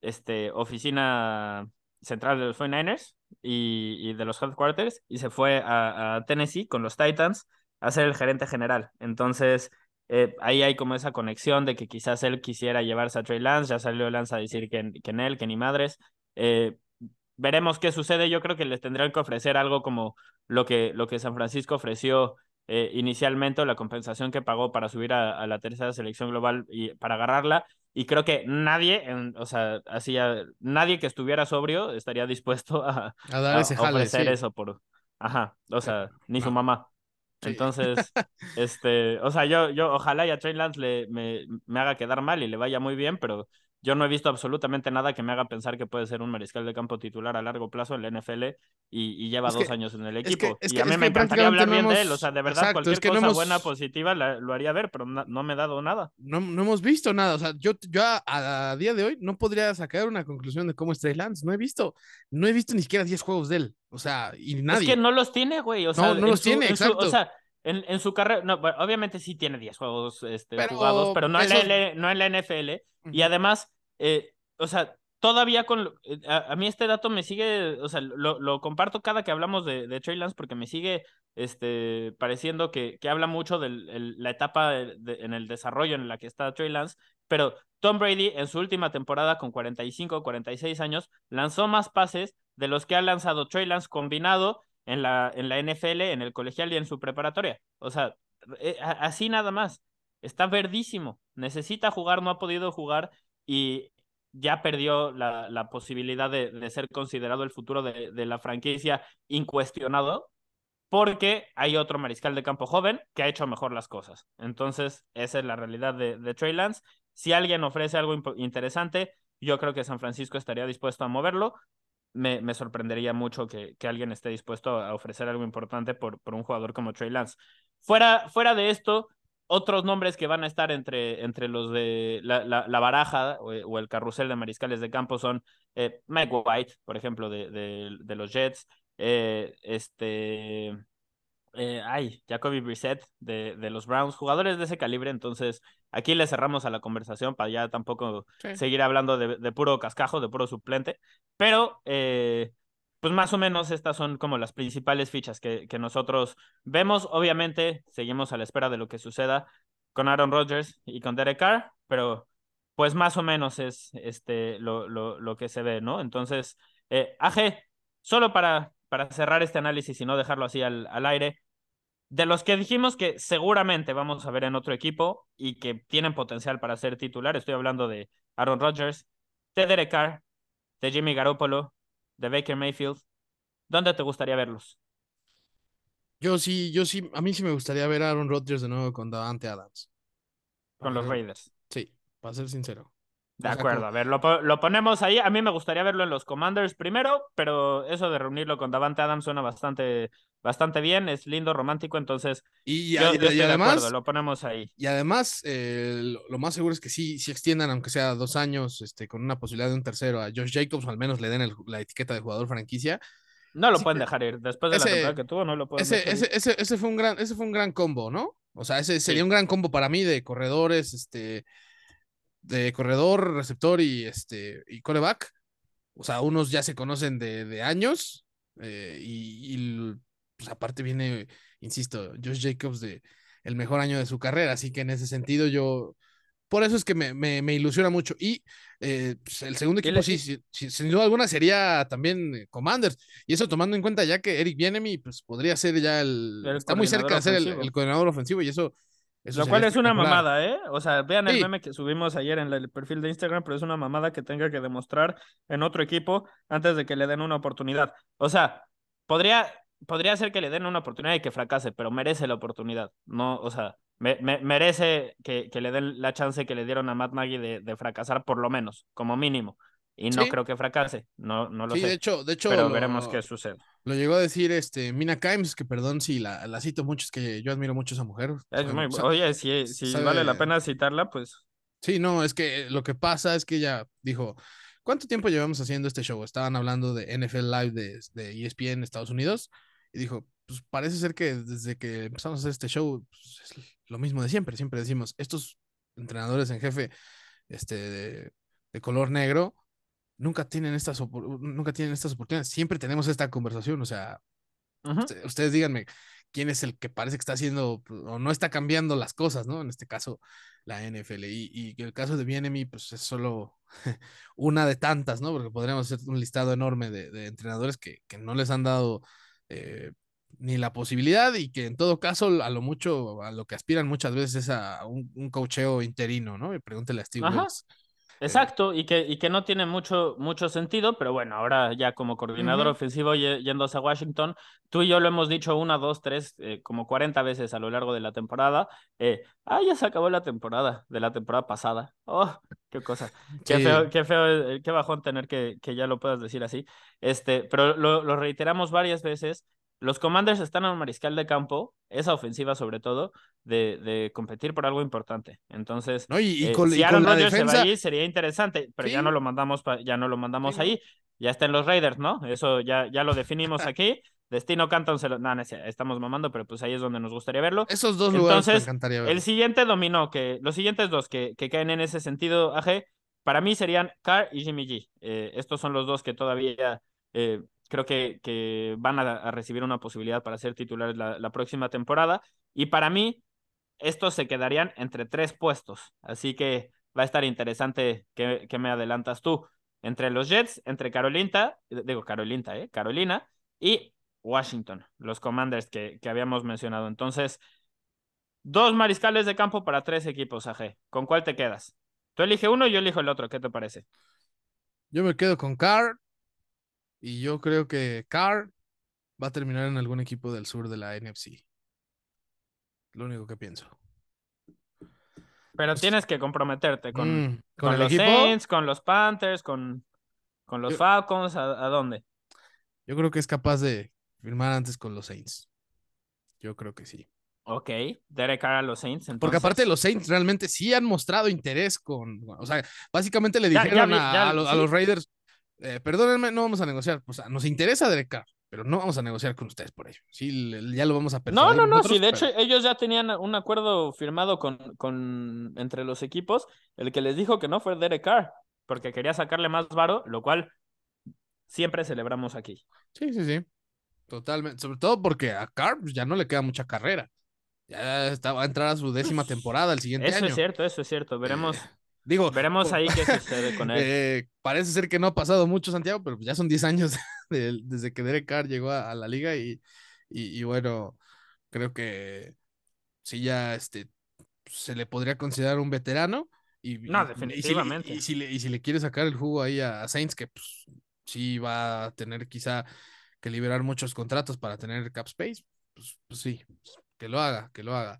este, oficina central de los 49ers y, y de los headquarters y se fue a Tennessee con los Titans a ser el gerente general. Entonces, eh, ahí hay como esa conexión de que quizás él quisiera llevarse a Trey Lance, ya salió Lance a decir que, que en él, que ni madres. Eh, veremos qué sucede. Yo creo que les tendrán que ofrecer algo como lo que, lo que San Francisco ofreció eh, inicialmente, o la compensación que pagó para subir a, a, la tercera selección global y para agarrarla. Y creo que nadie, en, o sea, así, nadie que estuviera sobrio estaría dispuesto a, a dar ese a jale, ofrecer sí. eso por, ajá, o sea, ni su mamá. Sí. Entonces, este, o sea, yo, yo ojalá y a Trey Lance le, me, me haga quedar mal y le vaya muy bien, pero yo no he visto absolutamente nada que me haga pensar que puede ser un mariscal de campo titular a largo plazo en la NFL y, y lleva Es dos que- años en el es equipo. que- es y que- a mí me encantaría hablar bien no de él, o sea, de verdad, exacto, cualquier no cosa hemos- buena, positiva, la- lo haría ver, pero no me ha dado nada. No, no hemos visto nada. O sea, yo, yo a, a día de hoy no podría sacar una conclusión de cómo es Trey Lance. No he visto, no he visto ni siquiera 10 juegos de él. O sea, y nadie. Es que no los tiene, güey. O No, sea, no los su- tiene, su- exacto. o sea, en, en su carrera, no, bueno, obviamente sí tiene 10 juegos este, Pero jugados, pero no en, la, L- no en la NFL. Y Ujú. además, eh, o sea, todavía con. eh, A, a mí este dato me sigue, o sea, lo, lo comparto cada que hablamos de, de Trey Lance porque me sigue este, pareciendo que, que habla mucho de la etapa de- de- en el desarrollo en la que está Trey Lance. Pero Tom Brady en su última temporada con 45, 46 años lanzó más pases de los que ha lanzado Trey Lance combinado en la, en la NFL, en el colegial y en su preparatoria. O sea, eh, así nada más. Está verdísimo. Necesita jugar, no ha podido jugar y ya perdió la, la posibilidad de, de ser considerado el futuro de, de la franquicia incuestionado porque hay otro mariscal de campo joven que ha hecho mejor las cosas. Entonces, esa es la realidad de, de Trey Lance. Si alguien ofrece algo interesante, yo creo que San Francisco estaría dispuesto a moverlo. Me, me sorprendería mucho que, que, alguien esté dispuesto a ofrecer algo importante por, por un jugador como Trey Lance. Fuera, fuera de esto, otros nombres que van a estar entre, entre los de la, la, la baraja o, o, el carrusel de mariscales de campo son eh, Mike White, por ejemplo, de, de, de los Jets, eh, este eh, ay, Jacoby Brissett de, de, los Browns, jugadores de ese calibre, entonces aquí le cerramos a la conversación para ya tampoco seguir hablando de, de, puro cascajo, de puro suplente, pero eh, pues más o menos estas son como las principales fichas que, que nosotros vemos, obviamente seguimos a la espera de lo que suceda con Aaron Rodgers y con Derek Carr, pero pues más o menos es este, lo, lo, lo que se ve, ¿no? Entonces, eh, AG, solo para para cerrar este análisis y no dejarlo así al, al aire, de los que dijimos que seguramente vamos a ver en otro equipo y que tienen potencial para ser titular, estoy hablando de Aaron Rodgers, de Derek Carr, de Jimmy Garoppolo, de Baker Mayfield. ¿Dónde te gustaría verlos? Yo sí, yo sí, a mí sí me gustaría ver a Aaron Rodgers de nuevo con Davante Adams. Con los Raiders. Sí, para ser sincero. De acuerdo, a ver, lo, lo, ponemos ahí. A mí me gustaría verlo en los Commanders primero, pero eso de reunirlo con Davante Adams suena bastante, bastante bien, es lindo, romántico, entonces y, además lo ponemos ahí. Y además, eh, lo, más seguro es que sí, sí extiendan, aunque sea dos años, este, con una posibilidad de un tercero a Josh Jacobs, o al menos le den la etiqueta de jugador franquicia. No lo pueden dejar ir, después de la temporada que tuvo, no lo pueden ese, dejar ese, Ese, ese, fue un gran, ese fue un gran combo, ¿no? O sea, ese sería un gran combo para mí de corredores, este de corredor, receptor y este y coreback. O sea, unos ya se conocen de, de años eh, y, y pues aparte viene, insisto, Josh Jacobs de el mejor año de su carrera, así que en ese sentido yo, por eso es que me, me, me ilusiona mucho. Y eh, pues el segundo equipo, sí, sí, sin duda alguna, sería también eh, Commanders. Y eso tomando en cuenta ya que Eric Bienemy, pues podría ser ya el. el está muy cerca de ser el, el, coordinador ofensivo y eso lo cual es una mamada, ¿eh? O sea, vean el meme que subimos ayer en el perfil de Instagram, pero es una mamada que tenga que demostrar en otro equipo antes de que le den una oportunidad. O sea, podría, podría ser que le den una oportunidad y que fracase, pero merece la oportunidad. No, o sea, me, merece que, que, le den la chance que le dieron a Matt Nagy de, de fracasar, por lo menos, como mínimo y no creo que fracase, no, no lo sí, sé. de hecho, de hecho. Pero veremos qué sucede. Lo llegó a decir este Mina Kimes, que perdón si la, la cito mucho, es que yo admiro mucho a esa mujer. oye, si, si vale la pena citarla, pues. Sí, no, es que lo que pasa es que ella dijo, ¿cuánto tiempo llevamos haciendo este show? Estaban hablando de NFL Live de, de ESPN en Estados Unidos y dijo, pues parece ser que desde que empezamos a hacer este show, pues, es lo mismo de siempre, siempre decimos, estos entrenadores en jefe este, de, de color negro nunca tienen estas, nunca tienen estas oportunidades. Siempre tenemos esta conversación, o sea, ustedes díganme quién es el que parece que está haciendo o no está cambiando las cosas, ¿no? En este caso, la NFL. Y, y el caso de Bienemy, pues es solo una de tantas, ¿no? Porque podríamos hacer un listado enorme de, de entrenadores que, que, no les han dado eh, ni la posibilidad y que en todo caso, a lo mucho, a lo que aspiran muchas veces es a un, un cocheo interino, ¿no? Y pregúntele a Steve Wills. Exacto, y que, y que no tiene mucho, mucho sentido, pero bueno, ahora ya como coordinador ofensivo yéndose a Washington, tú y yo lo hemos dicho una, dos, tres, eh, como 40 veces a lo largo de la temporada. Eh, ah, ya se acabó la temporada, de la temporada pasada. Oh, qué cosa. Qué feo, qué feo, eh, qué bajón tener que, que ya lo puedas decir así. Este, pero lo, lo reiteramos varias veces los Commanders están al mariscal de campo, esa ofensiva sobre todo, de, de competir por algo importante. Entonces, y, eh, con, si Aaron Rodgers defensa... se va ahí, sería interesante, pero ya no lo mandamos, ya no lo mandamos sí. ahí. Ya está en los Raiders, ¿no? Eso ya, ya lo definimos aquí. Destino Canton se lo. No, no, estamos mamando, pero pues ahí es donde nos gustaría verlo. Esos dos lugares me encantaría verlo. El siguiente dominó, que los siguientes dos que, que caen en ese sentido, AG, para mí serían Carr y Jimmy G. Eh, estos son los dos que todavía eh, creo que, que van a, recibir una posibilidad para ser titulares la, la, próxima temporada. Y para mí, estos se quedarían entre tres puestos. Así que va a estar interesante que, que me adelantas tú. Entre los Jets, entre Carolina, digo Carolina, ¿eh? Carolina y Washington, los Commanders que, que habíamos mencionado. Entonces, dos mariscales de campo para tres equipos, AG. ¿Con cuál te quedas? Tú elige uno y yo elijo el otro. ¿Qué te parece? Yo me quedo con Carr y yo creo que Carr va a terminar en algún equipo del sur de la NFC. Lo único que pienso. Pero tienes que comprometerte con, mm, con, con los equipo? Saints, con los Panthers, con, con los Yo- Falcons, ¿a, a dónde? Yo creo que es capaz de firmar antes con los Saints. Yo creo que sí. Ok, Derek Carr a los Saints. Porque aparte los Saints realmente sí han mostrado interés con, o sea, básicamente le Ya- ya dijeron vi- a, ya- a los, a los Raiders, eh, perdónenme, no vamos a negociar, o sea, nos interesa Derek Carr, pero no vamos a negociar con ustedes por ello. Sí, ya lo vamos a pensar. No, no, no, sí, de hecho ellos ya tenían un acuerdo firmado con, con entre los equipos. El que les dijo que no fue Derek Carr, porque quería sacarle más varo, lo cual siempre celebramos aquí. Sí, sí, sí. Totalmente. Sobre todo porque a Carr pues, ya no le queda mucha carrera. Ya está, va a entrar a su décima temporada el siguiente año. Eso es cierto, eso es cierto. Veremos. Eh, digo, veremos ahí qué sucede con él. Eh, parece ser que no ha pasado mucho, Santiago, pero ya son 10 años desde que Derek Carr llegó a, la liga y, y, bueno, creo que sí ya este, se le podría considerar un veterano. Y, no, definitivamente. Y si, le, y si le quiere sacar el jugo ahí a, Saints, que pues, sí va a tener quizá que liberar muchos contratos para tener cap space, pues, pues sí, que lo haga, que lo haga.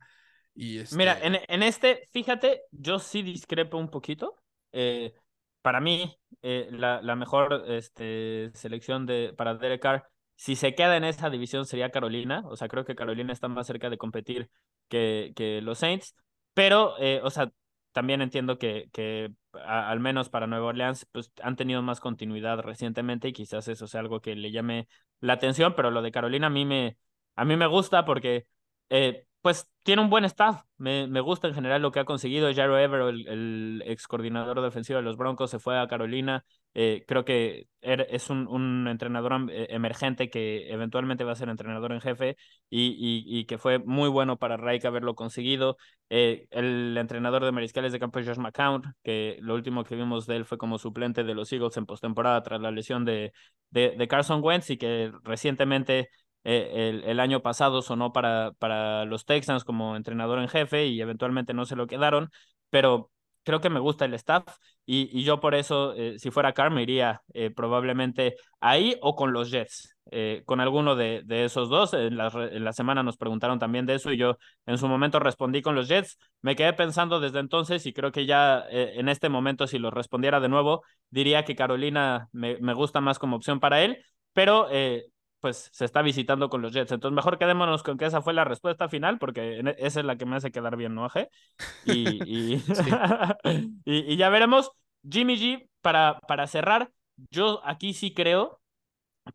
Y Mira, este en, en, este, fíjate, yo sí discrepo un poquito. Eh, para mí, eh, la, la, mejor este, selección de, para Derek Carr, si se queda en esa división, sería Carolina. O sea, creo que Carolina está más cerca de competir que, que los Saints. Pero, eh, o sea, también entiendo que, que al menos para Nueva Orleans, pues han tenido más continuidad recientemente y quizás eso sea algo que le llame la atención, pero lo de Carolina a mí me, a mí me gusta porque eh, pues tiene un buen staff. Me, me, gusta en general lo que ha conseguido. Jairo Evero, el, ex coordinador defensivo de los Broncos, se fue a Carolina. Eh, creo que er, es un, un, entrenador eh, emergente que eventualmente va a ser entrenador en jefe y, y, y que fue muy bueno para Reich haberlo conseguido. Eh, el entrenador de mariscales de campo Josh McCown, que lo último que vimos de él fue como suplente de los Eagles en postemporada tras la lesión de, de, de Carson Wentz y que recientemente eh, el, el, año pasado sonó para, para los Texans como entrenador en jefe y eventualmente no se lo quedaron, pero creo que me gusta el staff y, y yo por eso, eh, si fuera Carr, iría eh, probablemente ahí o con los Jets, con alguno de, de, esos dos. En la, en la, semana nos preguntaron también de eso y yo en su momento respondí con los Jets. Me quedé pensando desde entonces y creo que ya en este momento, si lo respondiera de nuevo, diría que Carolina me, me gusta más como opción para él, pero pues se está visitando con los Jets. Entonces, mejor quedémonos con que esa fue la respuesta final, porque e, esa es la que me hace quedar bien, ¿no, Aje? Y, y, ya veremos. Jimmy G, para, para cerrar, yo aquí sí creo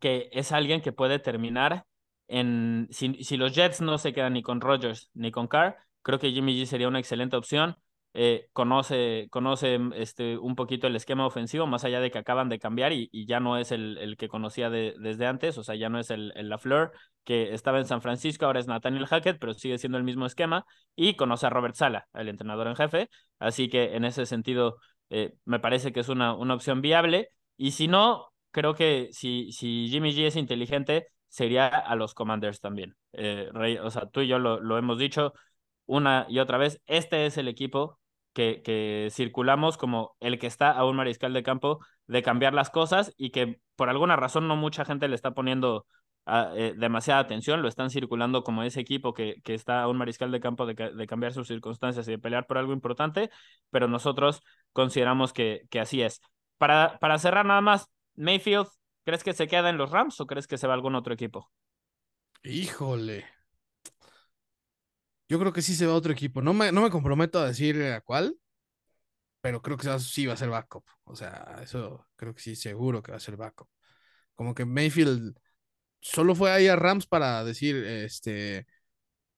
que es alguien que puede terminar en. Si, si los Jets no se quedan ni con Rodgers ni con Carr, creo que Jimmy G sería una excelente opción. Eh, conoce, conoce este, un poquito el esquema ofensivo, más allá de que acaban de cambiar y, ya no es el, el que conocía de, desde antes, o sea, ya no es el, el LaFleur que estaba en San Francisco, ahora es Nathaniel Hackett, pero sigue siendo el mismo esquema y conoce a Robert Sala, el entrenador en jefe, así que en ese sentido eh, me parece que es una, una opción viable y si no, creo que si, si Jimmy G es inteligente, sería a los Commanders también. Eh, o sea, tú y yo lo, lo hemos dicho una y otra vez, este es el equipo que, circulamos como el que está a un mariscal de campo de cambiar las cosas y que por alguna razón no mucha gente le está poniendo ah, eh, demasiada atención, lo están circulando como ese equipo que, que está a un mariscal de campo de, de, cambiar sus circunstancias y de pelear por algo importante, pero nosotros consideramos que, que así es. Para, para cerrar nada más, Mayfield, ¿crees que se queda en los Rams o crees que se va a algún otro equipo? Híjole, yo creo que sí se va a otro equipo. No me, no me comprometo a decir a cuál, pero creo que sí va a ser backup. O sea, eso creo que sí, seguro que va a ser backup. Como que Mayfield solo fue ahí a Rams para decir, este,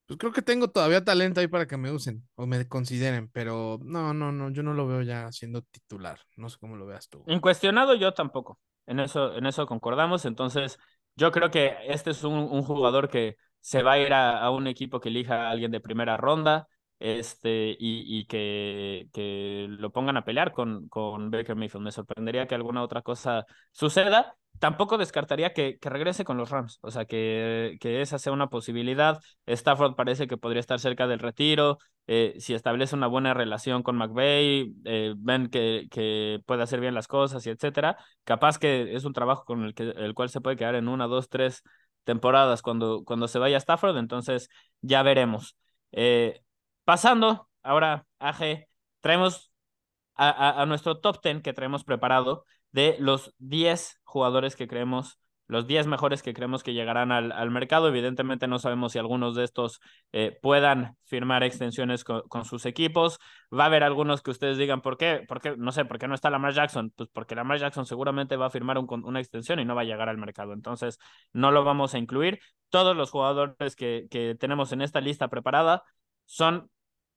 pues creo que tengo todavía talento ahí para que me usen o me consideren, pero no, no, no, yo no lo veo ya siendo titular. No sé cómo lo veas tú. Incuestionado yo tampoco. En eso, en eso concordamos. Entonces, yo creo que este es un, un jugador que se va a ir a, un equipo que elija a alguien de primera ronda este, y, y que, que, lo pongan a pelear con, con Baker Mayfield. Me sorprendería que alguna otra cosa suceda. Tampoco descartaría que, que regrese con los Rams, o sea, que, que esa sea una posibilidad. Stafford parece que podría estar cerca del retiro. Eh, si establece una buena relación con McVeigh, ven que, que puede hacer bien las cosas y etcétera. Capaz que es un trabajo con el, que, el cual se puede quedar en una, dos, tres temporadas cuando, cuando se vaya a Stafford, entonces ya veremos. Eh, pasando ahora, AG, traemos a, a, nuestro top 10 que traemos preparado de los 10 jugadores que creemos los 10 mejores que creemos que llegarán al, mercado. Evidentemente no sabemos si algunos de estos eh, puedan firmar extensiones con, sus equipos. Va a haber algunos que ustedes digan, ¿por qué? ¿Por qué? No sé, ¿por qué no está Lamar Jackson? Pues porque Lamar Jackson seguramente va a firmar un, una extensión y no va a llegar al mercado. Entonces no lo vamos a incluir. Todos los jugadores que tenemos en esta lista preparada son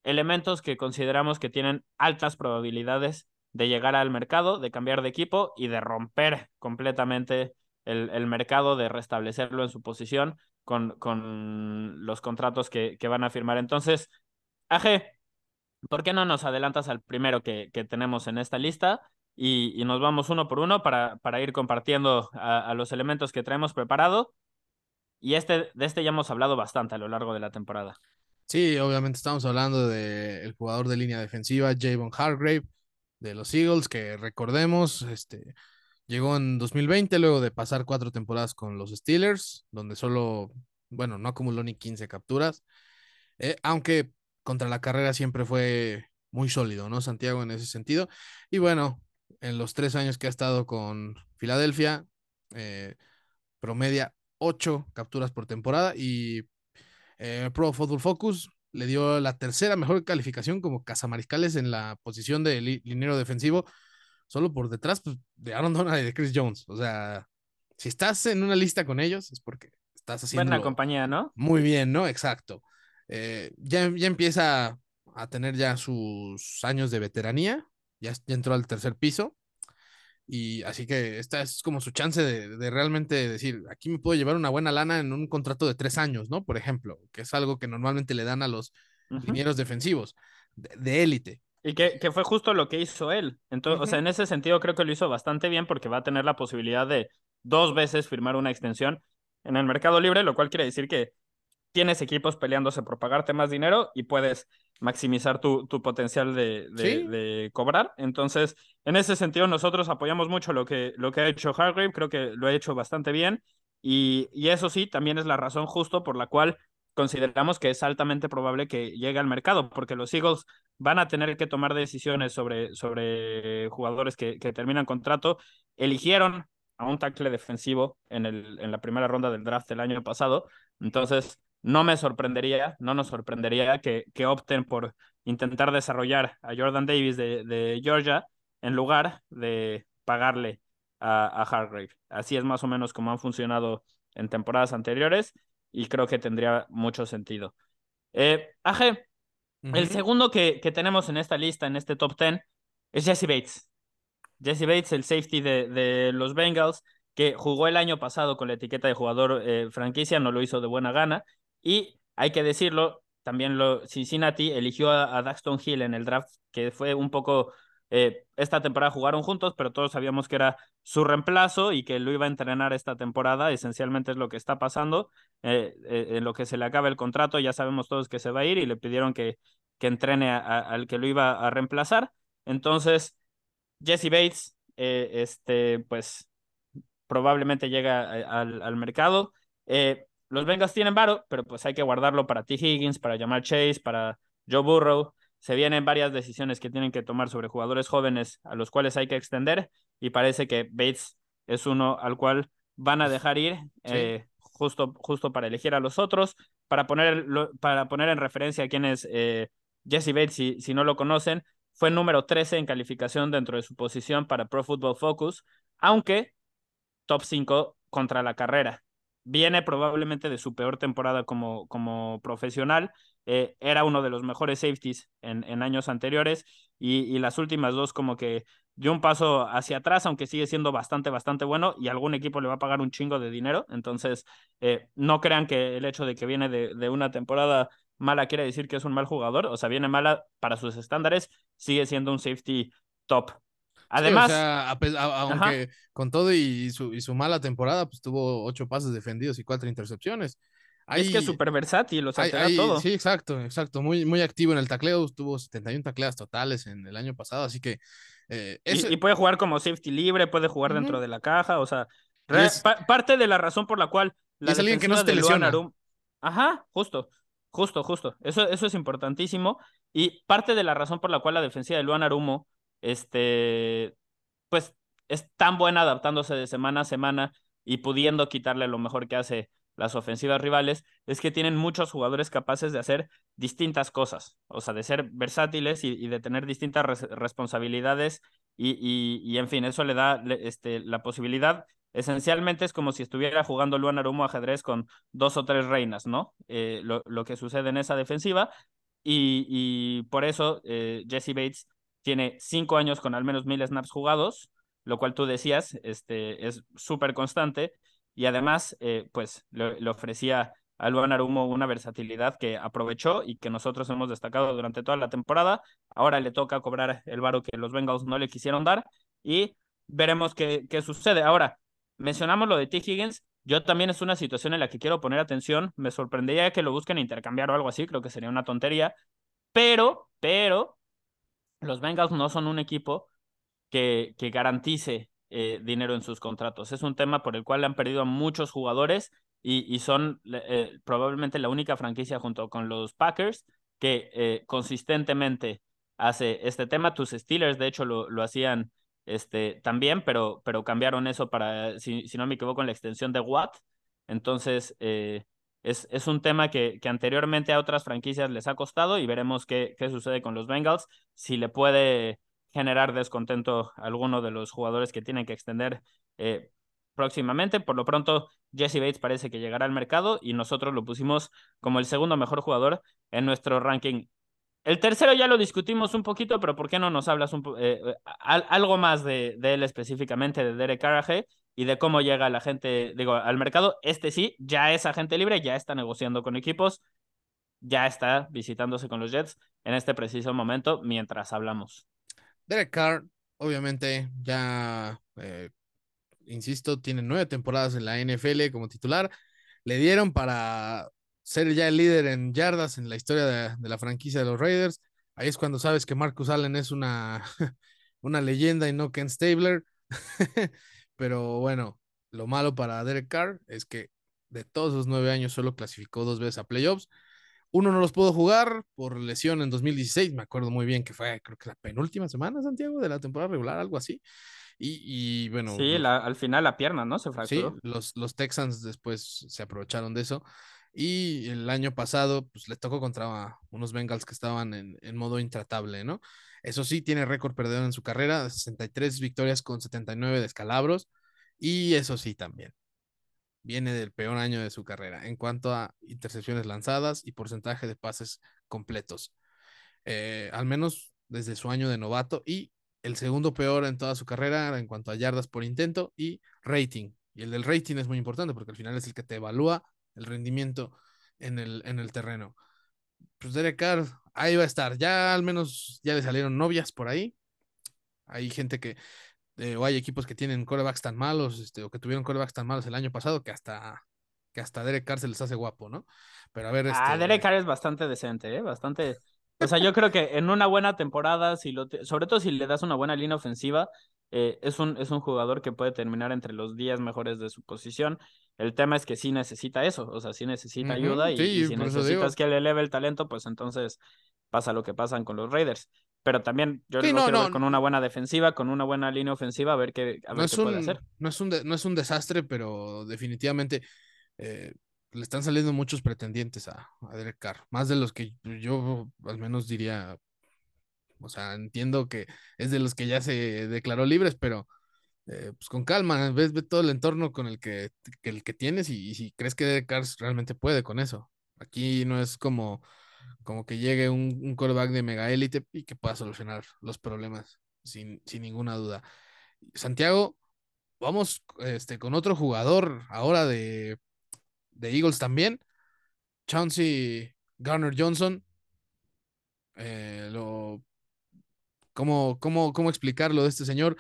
elementos que consideramos que tienen altas probabilidades de llegar al mercado, de cambiar de equipo y de romper completamente el, el mercado, de restablecerlo en su posición con, con los contratos que, que, van a firmar. Entonces, AG, ¿por qué no nos adelantas al primero que, que tenemos en esta lista? Y, y, nos vamos uno por uno para, para ir compartiendo a, los elementos que traemos preparado. Y este, de este ya hemos hablado bastante a lo largo de la temporada. Sí, obviamente estamos hablando del el jugador de línea defensiva, Javon Hargrave, de los Eagles, que recordemos, este, llegó en 2020 luego de pasar cuatro temporadas con los Steelers, donde solo, bueno, no acumuló ni 15 capturas, eh, aunque contra la carrera siempre fue muy sólido, ¿no? Santiago en ese sentido. Y bueno, en los tres años que ha estado con Filadelfia, eh, promedia ocho capturas por temporada y eh, Pro Football Focus le dio la tercera mejor calificación como cazamariscales en la posición de li linero defensivo, solo por detrás pues, de Aaron Donald y de Chris Jones. O sea, si estás en una lista con ellos es porque estás haciendo. Buena compañía, ¿no? Muy bien, ¿no? Exacto. Eh, ya, ya empieza a tener ya sus años de veteranía, ya, ya entró al tercer piso. Y así que esta es como su chance de, de, realmente decir, aquí me puedo llevar una buena lana en un contrato de tres años, ¿no? Por ejemplo, que es algo que normalmente le dan a los uh -huh. linieros defensivos de élite. Y que, que, fue justo lo que hizo él. Entonces, uh -huh. o sea, en ese sentido creo que lo hizo bastante bien porque va a tener la posibilidad de dos veces firmar una extensión en el mercado libre, lo cual quiere decir que tienes equipos peleándose por pagarte más dinero y puedes maximizar tu, tu potencial de, de, ¿Sí? de, cobrar. Entonces, en ese sentido, nosotros apoyamos mucho lo que, lo que ha hecho Hargrave, creo que lo ha hecho bastante bien. Y, y eso sí, también es la razón justo por la cual consideramos que es altamente probable que llegue al mercado, porque los Eagles van a tener que tomar decisiones sobre, sobre jugadores que, terminan contrato. Eligieron a un tackle defensivo en, el, en la primera ronda del draft del año pasado. Entonces, no me sorprendería, no nos sorprendería que, que opten por intentar desarrollar a Jordan Davis de, de Georgia en lugar de pagarle a, a Hargrave. Así es más o menos como han funcionado en temporadas anteriores y creo que tendría mucho sentido. Eh, AG, uh -huh. el segundo que, que, tenemos en esta lista, en este top 10, es Jesse Bates. Jesse Bates, el safety de, de los Bengals, que jugó el año pasado con la etiqueta de jugador eh, franquicia, no lo hizo de buena gana, y hay que decirlo, también lo, Cincinnati eligió a, a Daxton Hill en el draft, que fue un poco eh, esta temporada jugaron juntos, pero todos sabíamos que era su reemplazo y que lo iba a entrenar esta temporada. Esencialmente es lo que está pasando. Eh, eh, en lo que se le acaba el contrato, ya sabemos todos que se va a ir y le pidieron que, que entrene al que lo iba a reemplazar. Entonces, Jesse Bates, este, pues probablemente llega al, al mercado. los Bengals tienen varo, pero pues hay que guardarlo para T. Higgins, para Jamal Chase, para Joe Burrow se vienen varias decisiones que tienen que tomar sobre jugadores jóvenes a los cuales hay que extender y parece que Bates es uno al cual van a dejar ir sí. eh, justo, justo para elegir a los otros, para poner, para poner en referencia a quienes eh, Jesse Bates, si, si no lo conocen, fue número 13 en calificación dentro de su posición para Pro Football Focus, aunque top 5 contra la carrera. Viene probablemente de su peor temporada como, como profesional eh, era uno de los mejores safeties en, en años anteriores y, y, las últimas dos como que dio un paso hacia atrás, aunque sigue siendo bastante, bastante bueno y algún equipo le va a pagar un chingo de dinero. Entonces, eh, no crean que el hecho de que viene de, de, una temporada mala quiere decir que es un mal jugador, o sea, viene mala para sus estándares, sigue siendo un safety top. Además, sí, o sea, a, a, aunque ajá. con todo y su, y su mala temporada, pues tuvo ocho pases defendidos y cuatro intercepciones. Hay, es que es súper versátil, o sea, hay, te da hay, todo. Sí, exacto, exacto. Muy, muy activo en el tacleo. Tuvo 71 tacleas totales en el año pasado, así que. Eh, ese... y, y, puede jugar como safety libre, puede jugar uh -huh. dentro de la caja, o sea, es... pa parte de la razón por la cual. La es alguien que no se te lesiona. Arum... Ajá, justo, justo, justo. Eso, eso es importantísimo. Y parte de la razón por la cual la defensiva de Luan Arumo, este, pues, es tan buena adaptándose de semana a semana y pudiendo quitarle lo mejor que hace las ofensivas rivales, es que tienen muchos jugadores capaces de hacer distintas cosas, o sea, de ser versátiles y, de tener distintas responsabilidades y, y, en fin, eso le da este, la posibilidad. Esencialmente es como si estuviera jugando Luan Arumo ajedrez con dos o tres reinas, ¿no? Eh, lo, lo, que sucede en esa defensiva. Y, y por eso eh, Jesse Bates tiene cinco años con al menos mil snaps jugados, lo cual tú decías, este, es súper constante y además, eh, pues le, ofrecía a Luan Arumo una versatilidad que aprovechó y que nosotros hemos destacado durante toda la temporada. Ahora le toca cobrar el varo que los Bengals no le quisieron dar y veremos qué, qué sucede. Ahora, mencionamos lo de T. Higgins. Yo también es una situación en la que quiero poner atención. Me sorprendería que lo busquen intercambiar o algo así. Creo que sería una tontería. Pero, pero, los Bengals no son un equipo que, que garantice eh, dinero en sus contratos. Es un tema por el cual han perdido a muchos jugadores y, son eh, probablemente la única franquicia junto con los Packers que eh, consistentemente hace este tema. Tus Steelers, de hecho, lo, lo hacían este, también, pero, pero cambiaron eso para, si, si no me equivoco, en la extensión de Watt. Entonces, es, es, un tema que, que, anteriormente a otras franquicias les ha costado y veremos qué, qué sucede con los Bengals, si le puede generar descontento alguno de los jugadores que tienen que extender eh, próximamente. Por lo pronto, Jesse Bates parece que llegará al mercado y nosotros lo pusimos como el segundo mejor jugador en nuestro ranking. El tercero ya lo discutimos un poquito, pero ¿por qué no nos hablas un eh, eh, algo más de, de, él específicamente, de Derek Carrage y de cómo llega la gente, digo, al mercado? Este sí, ya es agente libre, ya está negociando con equipos, ya está visitándose con los Jets en este preciso momento mientras hablamos. Derek Carr, obviamente, ya, eh, insisto, tiene nueve temporadas en la NFL como titular. Le dieron para ser ya el líder en yardas en la historia de, la franquicia de los Raiders. Ahí es cuando sabes que Marcus Allen es una, una leyenda y no Ken Stabler. Pero bueno, lo malo para Derek Carr es que de todos esos nueve años solo clasificó dos veces a playoffs. Uno no los pudo jugar por lesión en 2016, me acuerdo muy bien que fue, creo que la penúltima semana, Santiago, de la temporada regular, algo así. Y, bueno. Sí, al final la pierna, ¿no? Se fracturó. Sí, los, los Texans después se aprovecharon de eso. Y el año pasado, pues le tocó contra unos Bengals que estaban en, en modo intratable, ¿no? Eso sí, tiene récord perdedor en su carrera, 63 victorias con 79 descalabros. Y eso sí, también viene del peor año de su carrera en cuanto a intercepciones lanzadas y porcentaje de pases completos. Eh, al menos desde su año de novato y el segundo peor en toda su carrera en cuanto a yardas por intento y rating. Y el del rating es muy importante porque al final es el que te evalúa el rendimiento en el, en el terreno. Pues Derek Carr, ahí va a estar. Ya al menos ya le salieron novias por ahí. Hay gente que eh, o hay equipos que tienen corebacks tan malos, este, o que tuvieron corebacks tan malos el año pasado que hasta, que hasta Derek Carr se les hace guapo, ¿no? Pero a ver. Ah, este... Derek Carr es bastante decente, ¿eh? Bastante. O sea, yo creo que en una buena temporada, si lo sobre todo si le das una buena línea ofensiva, eh, es, un, es un jugador que puede terminar entre los 10 mejores de su posición. El tema es que sí necesita eso, o sea, sí necesita ayuda y, si necesitas que le eleve el talento, pues entonces pasa lo que pasan con los Raiders pero también yo lo quiero ver con una buena defensiva, con una buena línea ofensiva, a ver qué, a ver qué puede hacer. No es, un no es un desastre, pero definitivamente eh, le están saliendo muchos pretendientes a, a, Derek Carr, más de los que yo al menos diría, o sea, entiendo que es de los que ya se declaró libres, pero eh, pues con calma, ves, todo el entorno con el que, el que tienes y, y si crees que Derek Carr realmente puede con eso. Aquí no es como como que llegue un, un quarterback de mega élite y que pueda solucionar los problemas sin, sin ninguna duda. Santiago, vamos este, con otro jugador ahora de, de Eagles también. Chauncey Garner Johnson. Eh, lo, ¿cómo, cómo, ¿Cómo explicarlo de este señor?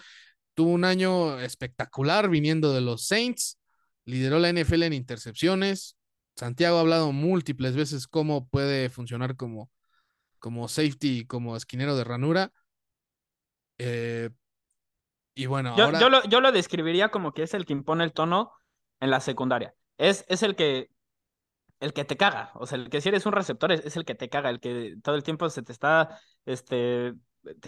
Tuvo un año espectacular viniendo de los Saints. Lideró la NFL en intercepciones, Santiago ha hablado múltiples veces cómo puede funcionar como, como safety, como esquinero de ranura. Eh, y bueno, yo, yo, lo, yo, lo, describiría como que es el que impone el tono en la secundaria. Es, es el que el que te caga. O sea, el que si eres un receptor es, el que te caga, el que todo el tiempo se te está este,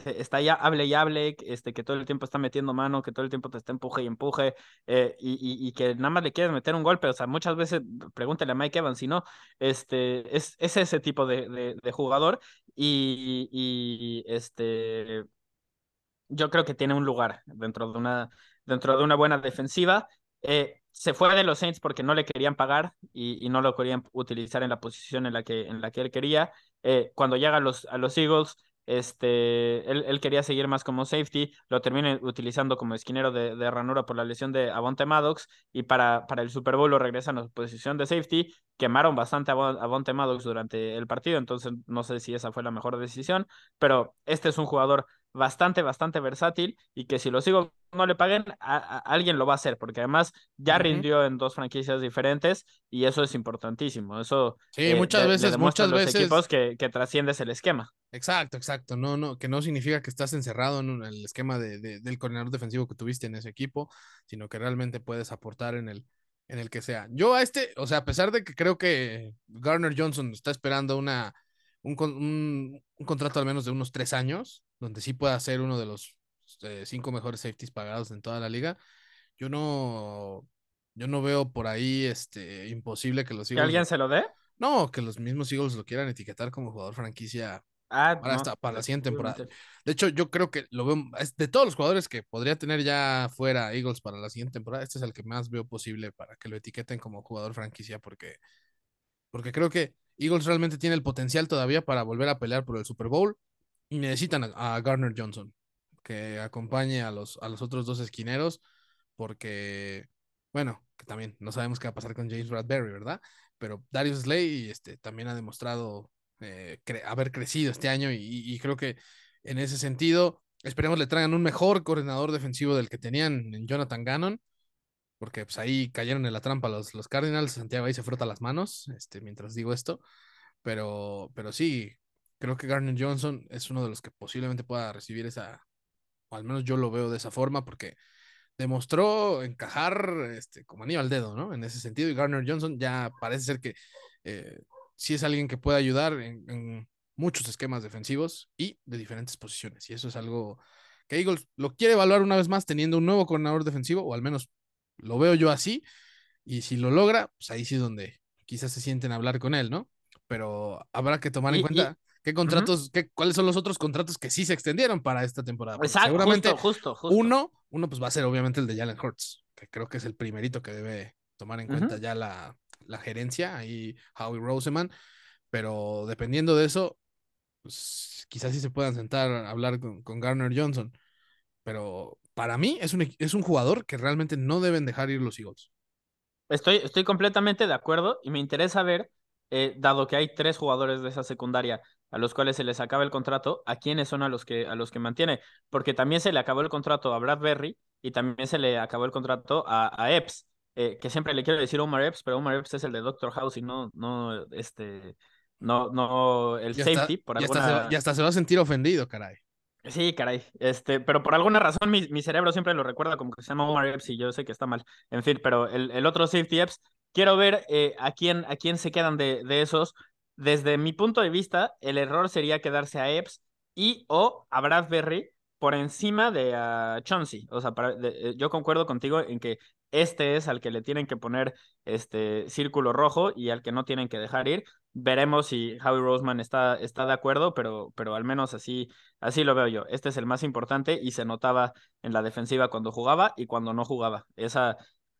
está ya hable y hable, este, que todo el tiempo está metiendo mano, que todo el tiempo te está empuje y empuje, eh, y, y, que nada más le quieres meter un golpe. O sea, muchas veces, pregúntale a Mike Evans, si no, este, es, es ese tipo de, de, jugador y, y, este, yo creo que tiene un lugar dentro de una, dentro de una buena defensiva. Eh, se fue de los Saints porque no le querían pagar y, y, no lo querían utilizar en la posición en la que, en la que él quería. Eh, cuando llega a los, a los Eagles, este, él, él, quería seguir más como safety, lo termina utilizando como esquinero de, ranura por la lesión de Avonte Maddox y para, para el Super Bowl lo regresan a su posición de safety. Quemaron bastante a Avonte Maddox durante el partido, entonces no sé si esa fue la mejor decisión, pero este es un jugador bastante, bastante versátil y que si los Eagles no le paguen, a, alguien lo va a hacer, porque además ya rindió en dos franquicias diferentes y eso es importantísimo. Eso sí, eh, muchas veces, muchas los veces equipos que, que trasciendes el esquema. Exacto, exacto. No, no, que no significa que estás encerrado en el esquema de, del coordinador defensivo que tuviste en ese equipo, sino que realmente puedes aportar en el, en el que sea. Yo a este, o sea, a pesar de que creo que Garner Johnson está esperando una, un, un, un contrato al menos de unos tres años, donde sí pueda ser uno de los eh, cinco mejores safeties pagados en toda la liga. Yo no, yo no veo por ahí este, imposible que los Eagles. ¿Que alguien se lo dé? No, que los mismos Eagles lo quieran etiquetar como jugador franquicia ah, para, para la siguiente temporada. De hecho, yo creo que lo veo, de todos los jugadores que podría tener ya fuera Eagles para la siguiente temporada, este es el que más veo posible para que lo etiqueten como jugador franquicia, porque, porque creo que Eagles realmente tiene el potencial todavía para volver a pelear por el Super Bowl y necesitan a, Garner Johnson que acompañe a los, a los otros dos esquineros, porque, bueno, que también no sabemos qué va a pasar con James Bradbury, ¿verdad? Pero Darius Slay este, también ha demostrado eh, haber crecido este año y, creo que en ese sentido, esperemos le traigan un mejor coordinador defensivo del que tenían en Jonathan Gannon, porque pues ahí cayeron en la trampa los, los Cardinals, Santiago ahí se frota las manos, este, mientras digo esto, pero, pero sí, Creo que Garner Johnson es uno de los que posiblemente pueda recibir esa, o al menos yo lo veo de esa forma, porque demostró encajar este, como anillo al dedo, ¿no? En ese sentido, y Garner Johnson ya parece ser que eh, sí es alguien que puede ayudar en, muchos esquemas defensivos y de diferentes posiciones, y eso es algo que Eagles lo quiere evaluar una vez más teniendo un nuevo coordinador defensivo, o al menos lo veo yo así, y si lo logra, pues ahí sí es donde quizás se sienten a hablar con él, ¿no? Pero habrá que tomar en cuenta ¿Qué contratos, qué, cuáles son los otros contratos que sí se extendieron para esta temporada? Exacto, seguramente justo, justo, Uno, uno pues va a ser obviamente el de Jalen Hurts, que creo que es el primerito que debe tomar en cuenta ya la, la, gerencia, ahí Howie Roseman, pero dependiendo de eso, pues, quizás sí se puedan sentar a hablar con, con Garner Johnson, pero para mí es un, es un jugador que realmente no deben dejar ir los Eagles. Estoy, estoy completamente de acuerdo y me interesa ver, eh, dado que hay tres jugadores de esa secundaria a los cuales se les acaba el contrato, a quiénes son a los que, a los que mantiene, porque también se le acabó el contrato a Bradbury y también se le acabó el contrato a, a Epps, eh, que siempre le quiero decir Omar Epps, pero Omar Epps es el de Doctor House y no, no, este, no, no, el safety, por alguna... Se, hasta se va a sentir ofendido, caray. Sí, caray, este, pero por alguna razón mi, mi, cerebro siempre lo recuerda como que se llama Omar Epps y yo sé que está mal. En fin, pero el, el otro safety Epps, quiero ver eh, a quién, a quién se quedan de, de esos, desde mi punto de vista, el error sería quedarse a Epps y o a Bradbury por encima de a Chauncey. O sea, eh, yo concuerdo contigo en que este es al que le tienen que poner este círculo rojo y al que no tienen que dejar ir. Veremos si Howie Roseman está, está de acuerdo, pero, pero al menos así, así lo veo yo. Este es el más importante y se notaba en la defensiva cuando jugaba y cuando no jugaba. Esa,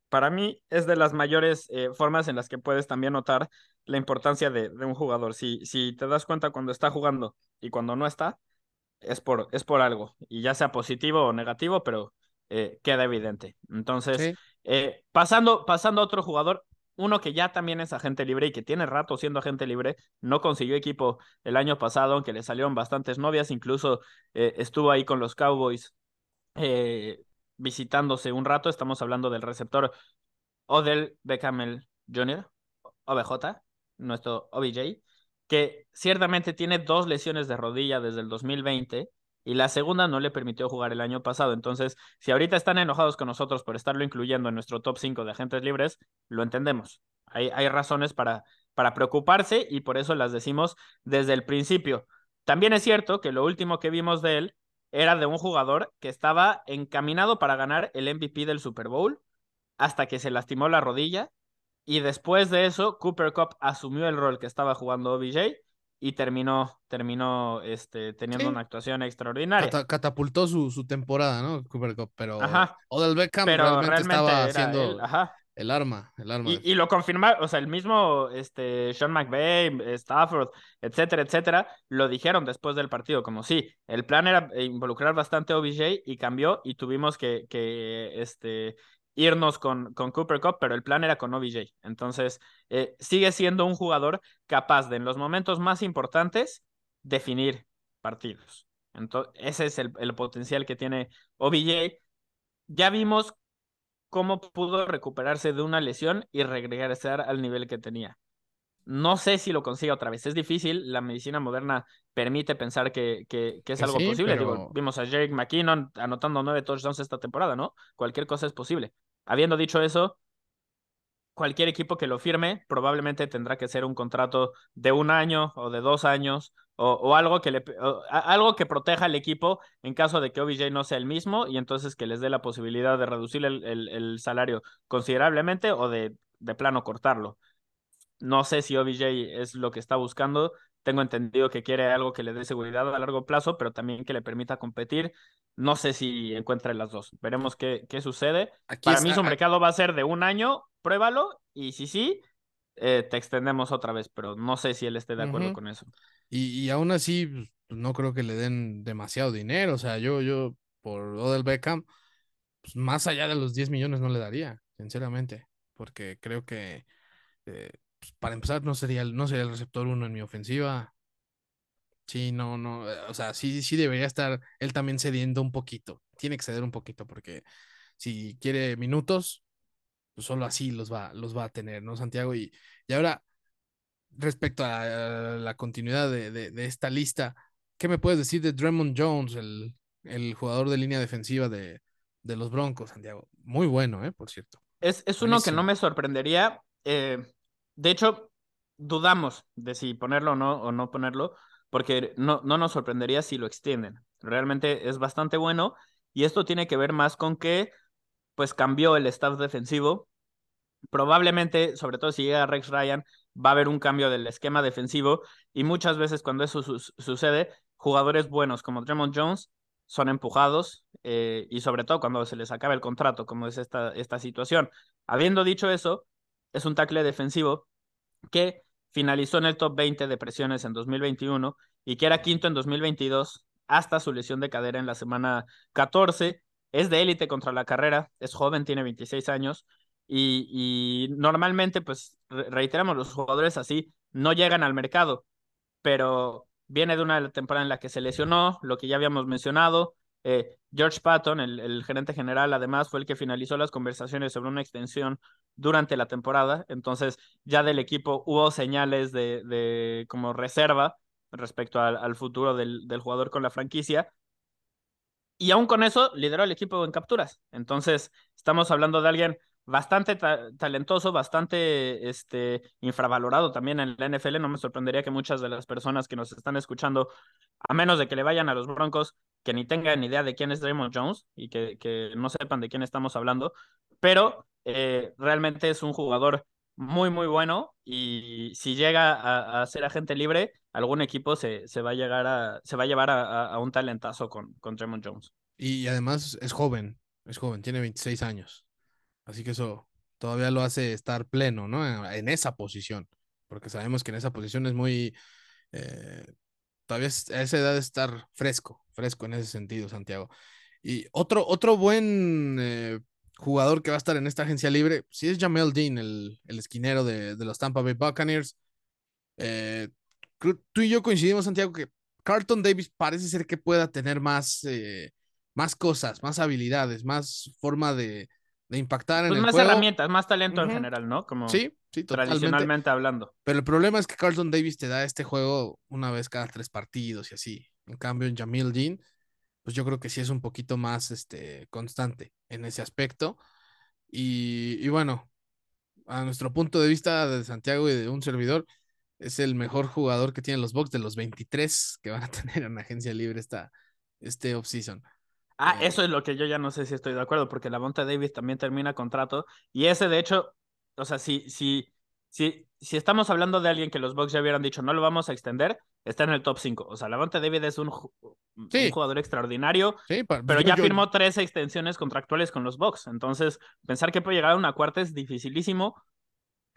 para mí, es de las mayores eh, formas en las que puedes también notar la importancia de, un jugador. Si, si te das cuenta cuando está jugando y cuando no está, es por, es por algo, y ya sea positivo o negativo, pero eh, queda evidente. Entonces, eh, pasando, pasando a otro jugador, uno que ya también es agente libre y que tiene rato siendo agente libre, no consiguió equipo el año pasado, aunque le salieron bastantes novias, incluso eh, estuvo ahí con los Cowboys visitándose un rato. Estamos hablando del receptor Odell Beckham Jr., OBJ, nuestro OBJ, que ciertamente tiene dos lesiones de rodilla desde el 2020 y la segunda no le permitió jugar el año pasado. Entonces, si ahorita están enojados con nosotros por estarlo incluyendo en nuestro top 5 de agentes libres, lo entendemos. Hay, hay razones para, para preocuparse y por eso las decimos desde el principio. También es cierto que lo último que vimos de él era de un jugador que estaba encaminado para ganar el MVP del Super Bowl hasta que se lastimó la rodilla y después de eso Cooper Cup asumió el rol que estaba jugando OBJ y terminó, terminó este, teniendo una actuación extraordinaria. catapultó su, su, temporada, ¿no? Pero Odell Beckham realmente, estaba haciendo el arma, el arma. Y, lo confirmaron, o sea, el mismo este, Sean McVay, Stafford, etcétera, etcétera, lo dijeron después del partido, como sí, el plan era involucrar bastante a OBJ y cambió y tuvimos que, que este, irnos con, con Cooper Cup, pero el plan era con OBJ. Entonces, eh, sigue siendo un jugador capaz de en los momentos más importantes definir partidos. Entonces, ese es el, el potencial que tiene OBJ. Ya vimos cómo pudo recuperarse de una lesión y regresar al nivel que tenía. No sé si lo consiga otra vez. Es difícil. La medicina moderna permite pensar que, que, es algo posible. vimos a Jake McKinnon anotando nueve touchdowns esta temporada, ¿no? Cualquier cosa es posible. Habiendo dicho eso, cualquier equipo que lo firme probablemente tendrá que ser un contrato de un año o de dos años o, algo, que le, algo que proteja al equipo en caso de que OBJ no sea el mismo y entonces que les dé la posibilidad de reducir el, salario considerablemente o de, de plano cortarlo. No sé si OBJ es lo que está buscando. Tengo entendido que quiere algo que le dé seguridad a largo plazo, pero también que le permita competir. No sé si encuentre las dos. Veremos qué, qué sucede. Para mí su mercado va a ser de un año, pruébalo y si sí, eh, te extendemos otra vez, pero no sé si él esté de acuerdo con eso. Y, aún así, pues, no creo que le den demasiado dinero. O sea, yo, yo, por Odell Beckham, pues, más allá de los 10 millones no le daría, sinceramente, porque creo que eh, pues, para empezar no sería, no sería el receptor uno en mi ofensiva. Sí, no, no, eh, o sea, sí, sí debería estar él también cediendo un poquito. Tiene que ceder un poquito porque si quiere minutos, pues solo así los va, los va a tener, ¿no, Santiago? Y, y ahora, respecto a la continuidad de, esta lista, ¿qué me puedes decir de Draymond Jones, el, el jugador de línea defensiva de, de, los Broncos, Santiago? Muy bueno, ¿eh? Por cierto. Es, es uno que no me sorprendería. Eh, de hecho, dudamos de si ponerlo o no, o no ponerlo, porque no, no nos sorprendería si lo extienden. Realmente es bastante bueno y esto tiene que ver más con que pues cambió el staff defensivo. Probablemente, sobre todo si llega Rex Ryan, va a haber un cambio del esquema defensivo y muchas veces cuando eso sucede, jugadores buenos como Draymond Jones son empujados eh, y sobre todo cuando se les acaba el contrato, como es esta, esta situación. Habiendo dicho eso, es un tackle defensivo que finalizó en el top 20 de presiones en 2021 y que era quinto en 2022 hasta su lesión de cadera en la semana 14. Es de élite contra la carrera, es joven, tiene 26 años y, normalmente, pues reiteramos, los jugadores así no llegan al mercado, pero viene de una temporada en la que se lesionó, lo que ya habíamos mencionado. Eh, George Patton, el, gerente general, además fue el que finalizó las conversaciones sobre una extensión durante la temporada. Entonces, ya del equipo hubo señales de, como reserva respecto al, futuro del, del, jugador con la franquicia. Y aún con eso, lideró el equipo en capturas. Entonces, estamos hablando de alguien bastante talentoso, bastante este, infravalorado también en la NFL. No me sorprendería que muchas de las personas que nos están escuchando, a menos de que le vayan a los Broncos, que ni tengan idea de quién es Draymond Jones y que, que no sepan de quién estamos hablando, pero eh, realmente es un jugador muy, muy bueno y si llega a, ser agente libre, algún equipo se, se, va a llegar a, se va a llevar a, un talentazo con, con Jones. Y además es joven, es joven, tiene 26 años. Así que eso todavía lo hace estar pleno, ¿no? En, esa posición, porque sabemos que en esa posición es muy... Eh, todavía a esa edad de estar fresco, fresco en ese sentido, Santiago. Y otro, otro buen eh, jugador que va a estar en esta agencia libre, si es Jamel Dean, el, esquinero de, los Tampa Bay Buccaneers. Eh, tú y yo coincidimos, Santiago, que Carlton Davis parece ser que pueda tener más, eh, más cosas, más habilidades, más forma de, impactar en pues el más herramientas, más talento en general, ¿no? Como sí, sí, tradicionalmente hablando. Pero el problema es que Carlton Davis te da este juego una vez cada tres partidos y así. En cambio, en Jamil Dean pues yo creo que sí es un poquito más este, constante en ese aspecto. Y, bueno, a nuestro punto de vista de Santiago y de un servidor, es el mejor jugador que tienen los Bucks de los 23 que van a tener en agencia libre esta, este offseason. Ah, eso es lo que yo ya no sé si estoy de acuerdo, porque la Monta Davis también termina contrato. Y ese, de hecho, o sea, si, si, si, si estamos hablando de alguien que los Bucks ya hubieran dicho no lo vamos a extender, está en el top 5. O sea, Lavonte David es un, jugador extraordinario, pero ya firmó tres extensiones contractuales con los Bucks. Entonces, pensar que puede llegar a una cuarta es dificilísimo.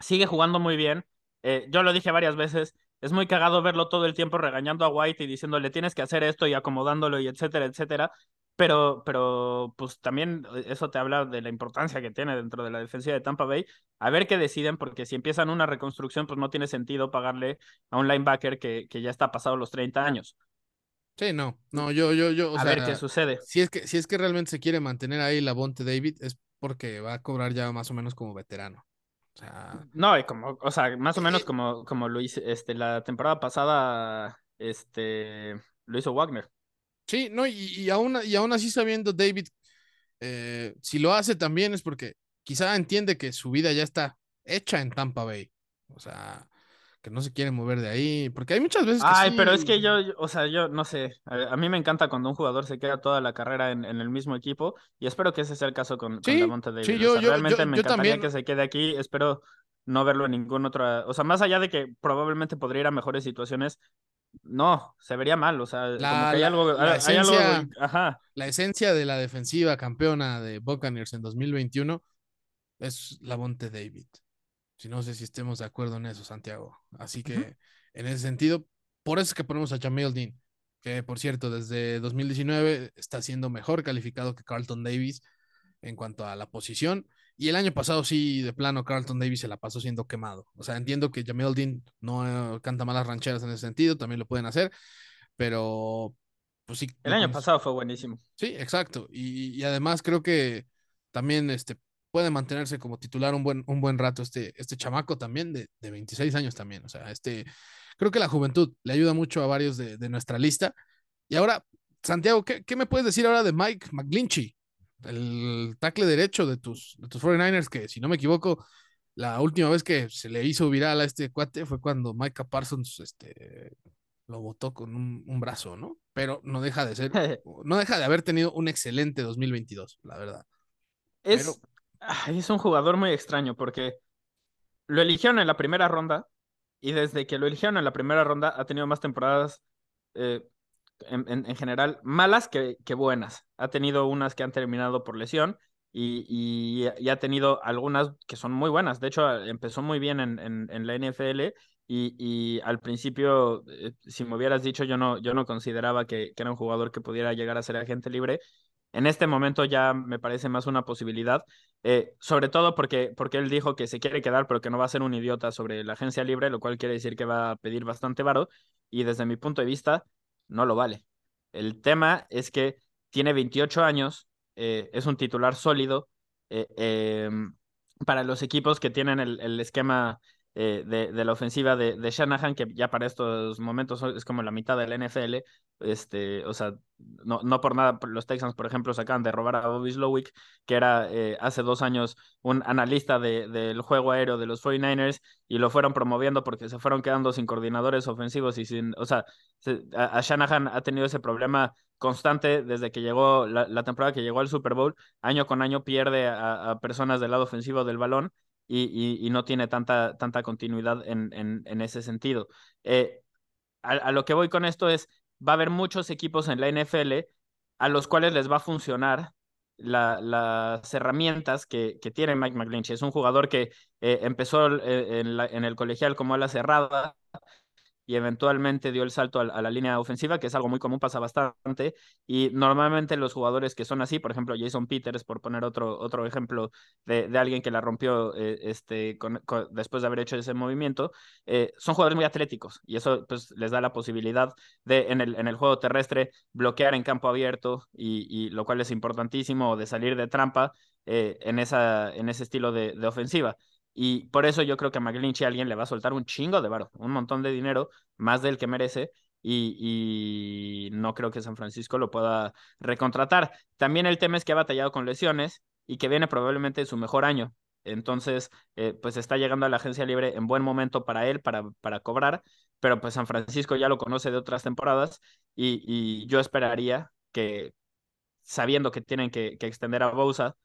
Sigue jugando muy bien. Eh, yo lo dije varias veces. Es muy cagado verlo todo el tiempo regañando a White y diciéndole tienes que hacer esto y acomodándolo y etcétera, etcétera. Pero, pero, pues también eh, eso te habla de la importancia que tiene dentro de la defensiva de Tampa Bay. A ver qué deciden, porque si empiezan una reconstrucción, pues no tiene sentido pagarle a un linebacker que, que ya está pasado los 30 años. Sí, no, no, yo, yo, yo. a ver qué sucede. Si es que, si es que realmente se quiere mantener ahí la Bonte David, es porque va a cobrar ya más o menos como veterano. O sea... No, y como, o sea, más o menos como, como lo hice, este, la temporada pasada, este, lo hizo Wagner. Sí, no, y, y, aún, y aún así sabiendo David, eh, si lo hace también es porque quizá entiende que su vida ya está hecha en Tampa Bay. O sea, que no se quiere mover de ahí, porque hay muchas veces que Ay, pero es que yo, o sea, yo no sé, a, mí me encanta cuando un jugador se queda toda la carrera en, el mismo equipo y espero que ese sea el caso con, sí, David. Sí, yo, realmente me encantaría que se quede aquí, espero no verlo en ningún otro, o sea, más allá de que probablemente podría ir a mejores situaciones, no, se vería mal, o sea, como que hay algo, la esencia, ajá. La esencia de la defensiva campeona de Buccaneers en 2021 es la Monte David. Si no sé si estemos de acuerdo en eso, Santiago. Así que, en ese sentido, por eso es que ponemos a Dean, que por cierto, desde 2019 está siendo mejor calificado que Carlton Davis en cuanto a la posición. Y el año pasado sí, de plano, Carlton Davis se la pasó siendo quemado. O sea, entiendo que Jamel Dean no eh, canta malas rancheras en ese sentido, también lo pueden hacer, pero pues sí. El año pasado fue buenísimo. Sí, exacto. Y, además creo que también este, puede mantenerse como titular un buen, un buen rato este, este chamaco también, de, de 26 años también. O sea, este, creo que la juventud le ayuda mucho a varios de, de nuestra lista. Y ahora, Santiago, ¿qué, ¿qué, me puedes decir ahora de Mike McGlinchey? El tackle derecho de tus, de tus 49ers, que si no me equivoco, la última vez que se le hizo viral a este cuate fue cuando Micah Parsons este, lo botó con un, brazo, ¿no? Pero no deja de ser, no deja de haber tenido un excelente 2022, la verdad. Es, es un jugador muy extraño porque lo eligieron en la primera ronda y desde que lo eligieron en la primera ronda ha tenido más temporadas eh, en, general malas que, que, buenas. Ha tenido unas que han terminado por lesión y, y, ha tenido algunas que son muy buenas. De hecho, empezó muy bien en, en, la NFL y, y, al principio, eh, si me hubieras dicho, yo no, yo no consideraba que, que, era un jugador que pudiera llegar a ser agente libre. En este momento ya me parece más una posibilidad, eh, sobre todo porque, porque él dijo que se quiere quedar, pero que no va a ser un idiota sobre la agencia libre, lo cual quiere decir que va a pedir bastante varo. Y desde mi punto de vista, no lo vale. El tema es que tiene 28 años, eh, es un titular sólido eh, em, para los equipos que tienen el, el esquema eh, de, de, la ofensiva de, de, Shanahan, que ya para estos momentos es como la mitad del NFL. Este, o sea, no, no por nada, los Texans, por ejemplo, se acaban de robar a Bobby Slowick, que era eh, hace dos años un analista de, del juego aéreo de los 49ers, y lo fueron promoviendo porque se fueron quedando sin coordinadores ofensivos y sin, o sea, a, Shanahan ha tenido ese problema constante desde que llegó la, temporada que llegó al Super Bowl, año con año pierde a, personas del lado ofensivo del balón y, no tiene tanta, tanta continuidad en, en, ese sentido. Eh, a, lo que voy con esto es, va a haber muchos equipos en la NFL a los cuales les va a funcionar las herramientas que, que, tiene Mike McGlinchey. Es un jugador que eh, empezó eh, en, en, el colegial como ala cerrada, y eventualmente dio el salto a, la línea ofensiva, que es algo muy común, pasa bastante. Y normalmente los jugadores que son así, por ejemplo, Jason Peters, por poner otro, otro ejemplo de, alguien que la rompió eh, este, después de haber hecho ese movimiento, eh, son jugadores muy atléticos y eso pues, les da la posibilidad de en el, en el juego terrestre bloquear en campo abierto, y, lo cual es importantísimo, de salir de trampa eh, en, esa, en ese estilo de ofensiva. Y por eso yo creo que a McGlinchey alguien le va a soltar un chingo de varo, un montón de dinero, más del que merece. Y, no creo que San Francisco lo pueda recontratar. También el tema es que ha batallado con lesiones y que viene probablemente su mejor año. Entonces, eh, pues está llegando a la agencia libre en buen momento para él, para, para cobrar, pero pues San Francisco ya lo conoce de otras temporadas y, yo esperaría que, sabiendo que tienen que, extender a Bosa,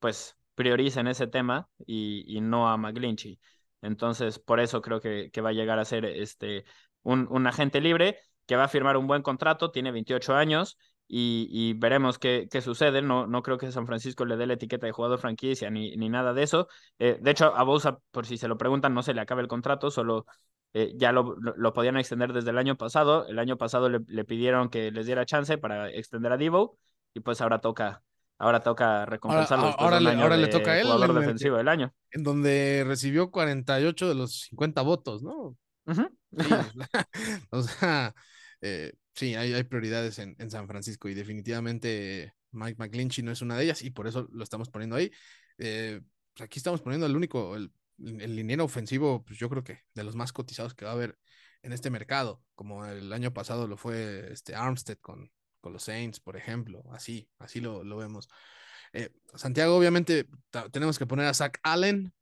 pues prioricen ese tema y, y, no a McGlinchy. Entonces, por eso creo que, que va a llegar a ser este, un, un agente libre que va a firmar un buen contrato, tiene 28 años y, veremos qué, qué, sucede. No, no creo que San Francisco le dé la etiqueta de jugador franquicia ni, ni nada de eso. Eh, de hecho, a Bosa, por si se lo preguntan, no se le acabe el contrato, solo eh, ya lo, lo, podían extender desde el año pasado. El año pasado le, le, pidieron que les diera chance para extender a Divo y pues ahora toca. Ahora toca recompensarlo. Ahora, ahora, le, ahora le, toca a él. Jugador defensivo del año. En donde recibió 48 de los 50 votos, ¿no? Uh -huh. sí, o sea, eh, sí, hay, hay prioridades en, en, San Francisco y definitivamente Mike McGlinchey no es una de ellas y por eso lo estamos poniendo ahí. Eh, pues aquí estamos poniendo el único, el, el liniero ofensivo, pues yo creo que de los más cotizados que va a haber en este mercado, como el año pasado lo fue este Armstead con, con los Saints, por ejemplo, así, así lo, lo vemos. Eh, Santiago, obviamente, tenemos que poner a Zach Allen.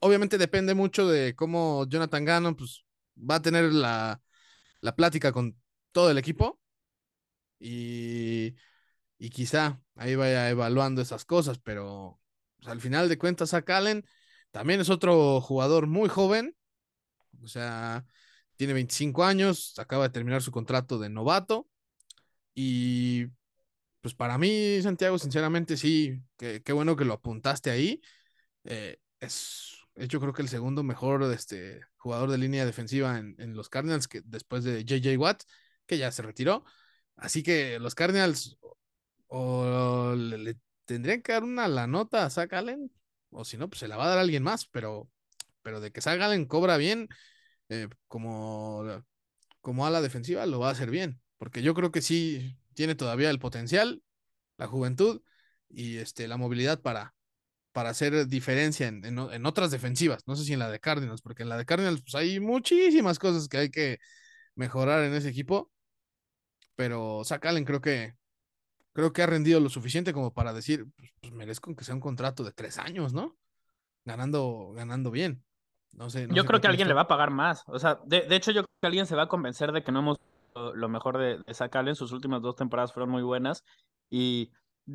Obviamente depende mucho de cómo Jonathan Gannon pues, va a tener la, la plática con todo el equipo y, y quizá ahí vaya evaluando esas cosas, pero pues, al final de cuentas, Zach Allen también es otro jugador muy joven, o sea, tiene 25 años, acaba de terminar su contrato de novato y pues para mí, Santiago, sinceramente sí, qué que bueno que lo apuntaste ahí. Eh, es, es, yo creo que el segundo mejor este, jugador de línea defensiva en, en los Cardinals que, después de JJ Watt, que ya se retiró. Así que los Cardinals o le, tendrían que dar una la nota a Zach Allen, o si no, pues se la va a dar a alguien más, pero, pero de que Zach Allen cobra bien, eh, como, como a la defensiva, lo va a hacer bien, porque yo creo que sí tiene todavía el potencial, la juventud y este, la movilidad para, para hacer diferencia en, en, en, otras defensivas. No sé si en la de Cardinals, porque en la de Cardinals pues, hay muchísimas cosas que hay que mejorar en ese equipo. Pero Zach Allen creo que creo que ha rendido lo suficiente como para decir, pues, pues merezco que sea un contrato de tres años, ¿no? Ganando, ganando bien. No sé. No yo sé creo que alguien le va a pagar más. O sea, de, de, hecho, yo creo que alguien se va a convencer de que no hemos lo mejor de, de Allen. Sus últimas dos temporadas fueron muy buenas y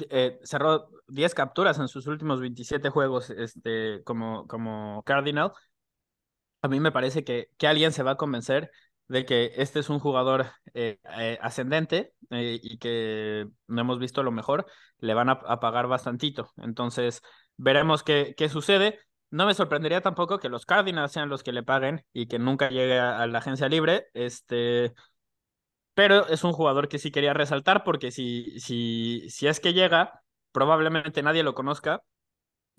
eh, cerró 10 capturas en sus últimos 27 juegos este, como, como Cardinal. A mí me parece que, que alguien se va a convencer de que este es un jugador eh, eh, ascendente eh, y que no hemos visto lo mejor, le van a, a pagar bastantito. Entonces, veremos qué, qué, sucede. No me sorprendería tampoco que los Cardinals sean los que le paguen y que nunca llegue a, a la agencia libre. Este, pero es un jugador que sí quería resaltar porque si, si, si es que llega, probablemente nadie lo conozca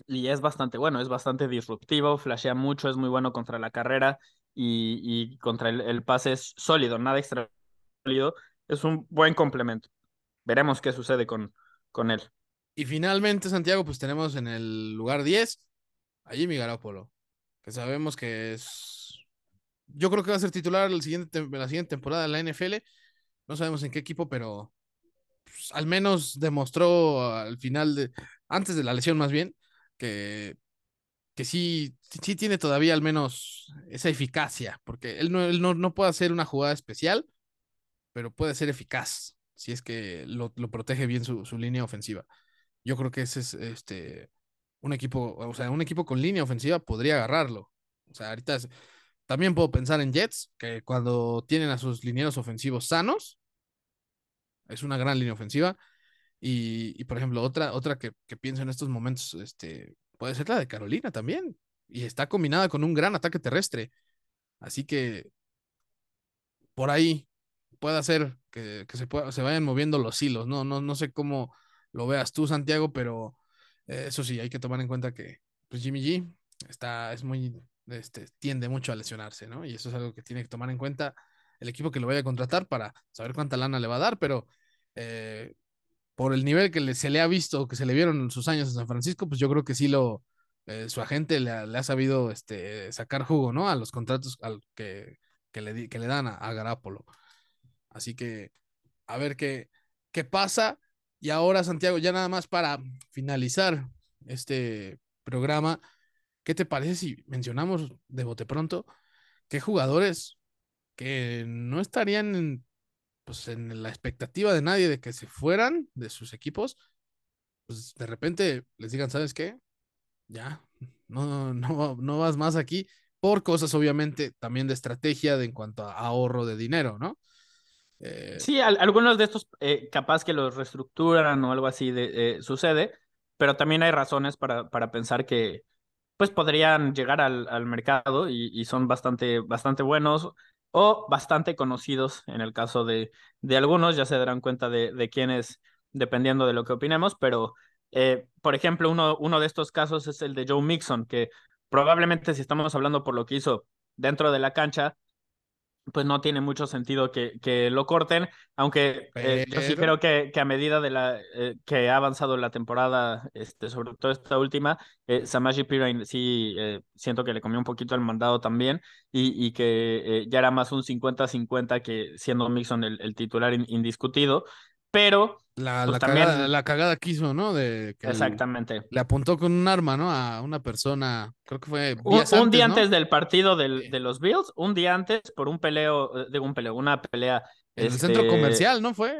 y es bastante bueno, es bastante disruptivo, flashea mucho, es muy bueno contra la carrera y, y contra el, el, pase es sólido, nada extra sólido, es un buen complemento. Veremos qué sucede con, con él. Y finalmente, Santiago, pues tenemos en el lugar 10 a Jimmy Garoppolo, que sabemos que es... Yo creo que va a ser titular el siguiente, la siguiente temporada de la NFL. No sabemos en qué equipo, pero pues, al menos demostró al final de, antes de la lesión más bien, que, que sí, sí tiene todavía al menos esa eficacia, porque él no, él no, no puede hacer una jugada especial, pero puede ser eficaz si es que lo, lo protege bien su, su, línea ofensiva. Yo creo que ese es este un equipo, o sea, un equipo con línea ofensiva podría agarrarlo. O sea, ahorita también puedo pensar en Jets, que cuando tienen a sus linieros ofensivos sanos, es una gran línea ofensiva. Y, y por ejemplo, otra, otra que, que, pienso en estos momentos, este, puede ser la de Carolina también. Y está combinada con un gran ataque terrestre. Así que por ahí puede hacer que, que se, pueda, se, vayan moviendo los hilos. No, no, no sé cómo lo veas tú, Santiago, pero eh, eso sí, hay que tomar en cuenta que pues Jimmy G está, es muy, este, tiende mucho a lesionarse, ¿no? Y eso es algo que tiene que tomar en cuenta el equipo que lo vaya a contratar para saber cuánta lana le va a dar, pero eh, por el nivel que le, se le ha visto, que se le vieron en sus años en San Francisco, pues yo creo que sí lo, eh, su agente le, ha sabido este, sacar jugo, ¿no? A los contratos al que, que, le, que le dan a, a. Así que a ver qué, qué pasa. Y ahora, Santiago, ya nada más para finalizar este programa, ¿qué te parece si mencionamos de bote pronto qué jugadores que no estarían en, pues, en la expectativa de nadie de que se fueran de sus equipos, pues de repente les digan, ¿sabes qué? Ya, no, no, no vas más aquí por cosas obviamente también de estrategia de en cuanto a ahorro de dinero, ¿no? Eh... Sí, algunos de estos eh, capaz que los reestructuran o algo así de, eh, sucede, pero también hay razones para, para pensar que pues podrían llegar al, al mercado y, y, son bastante, bastante buenos o bastante conocidos en el caso de, de algunos, ya se darán cuenta de, de quiénes, dependiendo de lo que opinemos, pero eh, por ejemplo, uno, uno de estos casos es el de Joe Mixon, que probablemente si estamos hablando por lo que hizo dentro de la cancha, pues no tiene mucho sentido que, que lo corten, aunque eh, yo sí creo que, que a medida de la eh, que ha avanzado la temporada, este, sobre todo esta última, eh, Samaji Pirine sí eh, siento que le comió un poquito el mandado también y, y que ya era más un 50-50 que siendo Mixon el, el titular in, indiscutido, pero la, pues la, también... cagada, la, cagada, que hizo, ¿no? De que Exactamente. Le, le, apuntó con un arma, ¿no? A una persona, creo que fue un, antes, un, día ¿no? antes del partido del, de los Bills, un día antes por un peleo, de un peleo, una pelea. En este, el centro comercial, ¿no? Fue.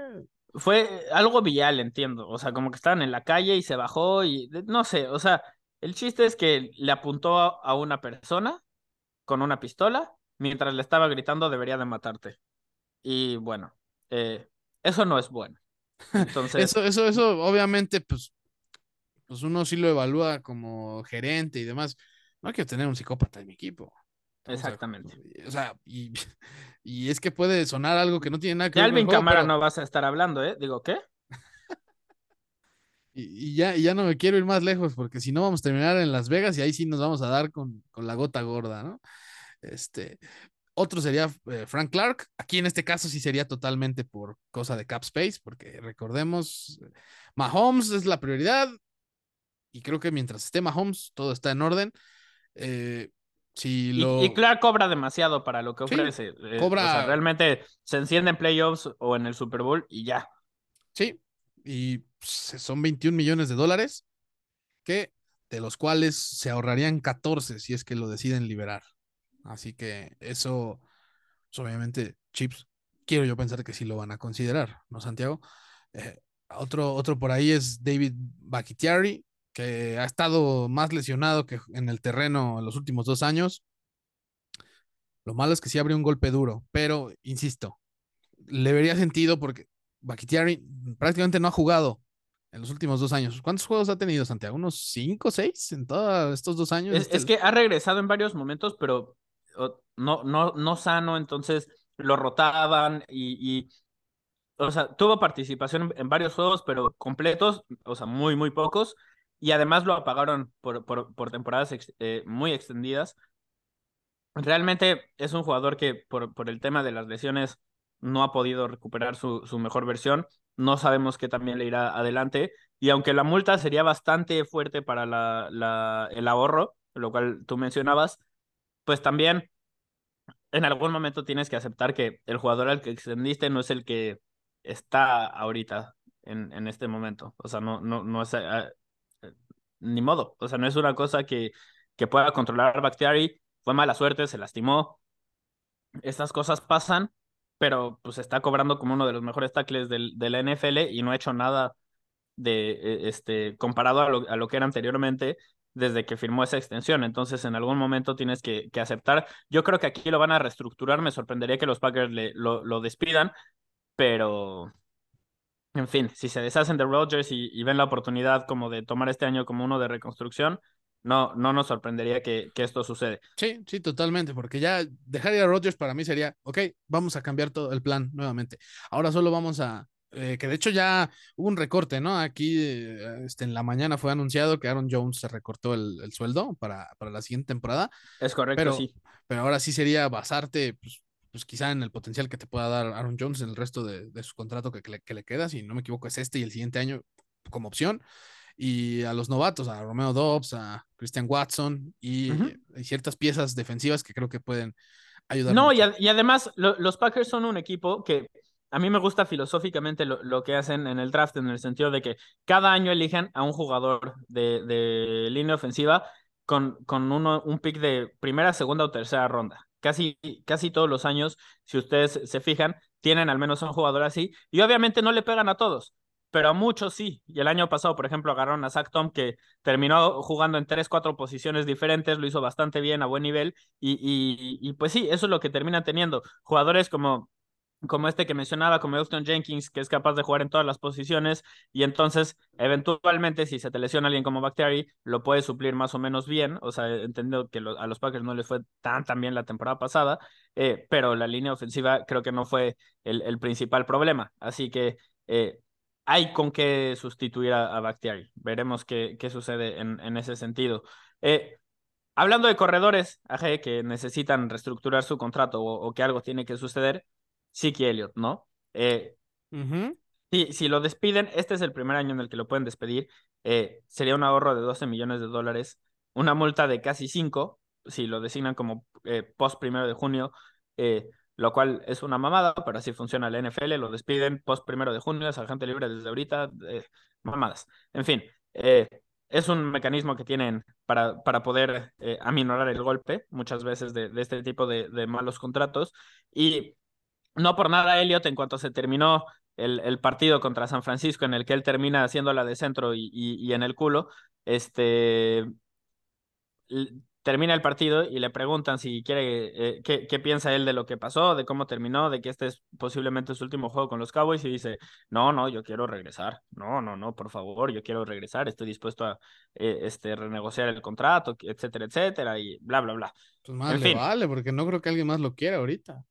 Fue algo vial, entiendo. O sea, como que estaban en la calle y se bajó y no sé, o sea, el chiste es que le apuntó a, a una persona con una pistola mientras le estaba gritando debería de matarte. Y bueno, eh, eso no es bueno. Entonces, eso, eso, eso, obviamente, pues, pues uno sí lo evalúa como gerente y demás. No hay que tener un psicópata en mi equipo. Exactamente. O sea, y, y, es que puede sonar algo que no tiene nada que de ver Alvin con el juego, Cámara pero... no vas a estar hablando, ¿eh? Digo, ¿qué? y, y, ya, y ya no me quiero ir más lejos, porque si no vamos a terminar en Las Vegas y ahí sí nos vamos a dar con, con la gota gorda, ¿no? Este, otro sería eh, Frank Clark. Aquí en este caso sí sería totalmente por cosa de cap space, porque recordemos, Mahomes es la prioridad y creo que mientras esté Mahomes todo está en orden. Eh, si lo... y, y, Clark cobra demasiado para lo que ofrece. Sí, cobra... Eh, o sea, realmente se enciende en playoffs o en el Super Bowl y ya. Sí, y son 21 millones de dólares que de los cuales se ahorrarían 14 si es que lo deciden liberar. Así que eso, pues obviamente, Chips, quiero yo pensar que sí lo van a considerar, ¿no, Santiago? Eh, otro, otro por ahí es David Bakitiari, que ha estado más lesionado que en el terreno en los últimos dos años. Lo malo es que sí abrió un golpe duro, pero insisto, le vería sentido porque Bakitiari prácticamente no ha jugado en los últimos dos años. ¿Cuántos juegos ha tenido Santiago? ¿Unos cinco, seis en todos estos dos años? Es, es que ha regresado en varios momentos, pero no, no, no sano, entonces lo rotaban y, o sea, tuvo participación en varios juegos, pero completos, o sea, muy, muy pocos, y además lo apagaron por, por, por temporadas eh, muy extendidas. Realmente es un jugador que por, por el tema de las lesiones no ha podido recuperar su, su mejor versión, no sabemos qué también le irá adelante, y aunque la multa sería bastante fuerte para la, la, el ahorro, lo cual tú mencionabas, pues también en algún momento tienes que aceptar que el jugador al que extendiste no es el que está ahorita en, en este momento. O sea, no, no, no es uh, ni modo. O sea, no es una cosa que, que pueda controlar Bactiari. Fue mala suerte, se lastimó. Estas cosas pasan, pero pues está cobrando como uno de los mejores tackles del, de la NFL y no ha hecho nada de este comparado a lo, a lo que era anteriormente desde que firmó esa extensión. Entonces, en algún momento tienes que, aceptar. Yo creo que aquí lo van a reestructurar. Me sorprendería que los Packers le, lo, despidan, pero. En fin, si se deshacen de Rodgers y, ven la oportunidad como de tomar este año como uno de reconstrucción, no, no nos sorprendería que, esto sucede. Sí, sí, totalmente, porque ya dejar a Rodgers para mí sería, ok, vamos a cambiar todo el plan nuevamente. Ahora solo vamos a, eh, que de hecho ya hubo un recorte, ¿no? Aquí eh, este, en la mañana fue anunciado que Aaron Jones se recortó el, el sueldo para, para, la siguiente temporada. Es correcto, pero, sí. Pero ahora sí sería basarte, pues, pues, quizá en el potencial que te pueda dar Aaron Jones en el resto de, de su contrato que, que, le, que, le, queda, si no me equivoco, es este y el siguiente año como opción. Y a los novatos, a Romeo Dobbs, a Christian Watson y, uh -huh. y ciertas piezas defensivas que creo que pueden ayudar. No, y, a, y, además lo, los Packers son un equipo que a mí me gusta filosóficamente lo, lo, que hacen en el draft, en el sentido de que cada año eligen a un jugador de, de línea ofensiva con, con uno, un pick de primera, segunda o tercera ronda. Casi, casi todos los años, si ustedes se fijan, tienen al menos un jugador así. Y obviamente no le pegan a todos, pero a muchos sí. Y el año pasado, por ejemplo, agarraron a Zach Tom, que terminó jugando en tres, cuatro posiciones diferentes, lo hizo bastante bien, a buen nivel. Y, y, y pues sí, eso es lo que terminan teniendo. Jugadores como como este que mencionaba, como Austin Jenkins, que es capaz de jugar en todas las posiciones, y entonces, eventualmente, si se te lesiona alguien como Bacteri, lo puede suplir más o menos bien, o sea, entendiendo que a los Packers no les fue tan, tan bien la temporada pasada, eh, pero la línea ofensiva creo que no fue el, el principal problema, así que eh, hay con qué sustituir a, a Bacteri, veremos qué, qué sucede en, en ese sentido. Eh, hablando de corredores, que necesitan reestructurar su contrato o, o que algo tiene que suceder, Siki Elliott, ¿no? Eh, si lo despiden, este es el primer año en el que lo pueden despedir, eh, sería un ahorro de 12 millones de dólares, una multa de casi 5, si lo designan como eh, post primero de junio, lo cual es una mamada, pero así funciona la NFL, lo despiden post primero de junio, es agente libre desde ahorita, mamadas. En fin, es un mecanismo que tienen para, para poder aminorar el golpe muchas veces de, de este tipo de, de malos contratos y no por nada, Elliot, en cuanto se terminó el, el, partido contra San Francisco, en el que él termina haciendo la de centro y, y, en el culo, este termina el partido y le preguntan si quiere, eh, qué, qué, piensa él de lo que pasó, de cómo terminó, de que este es posiblemente su último juego con los Cowboys y dice, no, no, yo quiero regresar, no, no, no, por favor, yo quiero regresar, estoy dispuesto a eh, este, renegociar el contrato, etcétera, etcétera, y bla, bla, bla. Pues más le vale, porque no creo que alguien más lo quiera ahorita.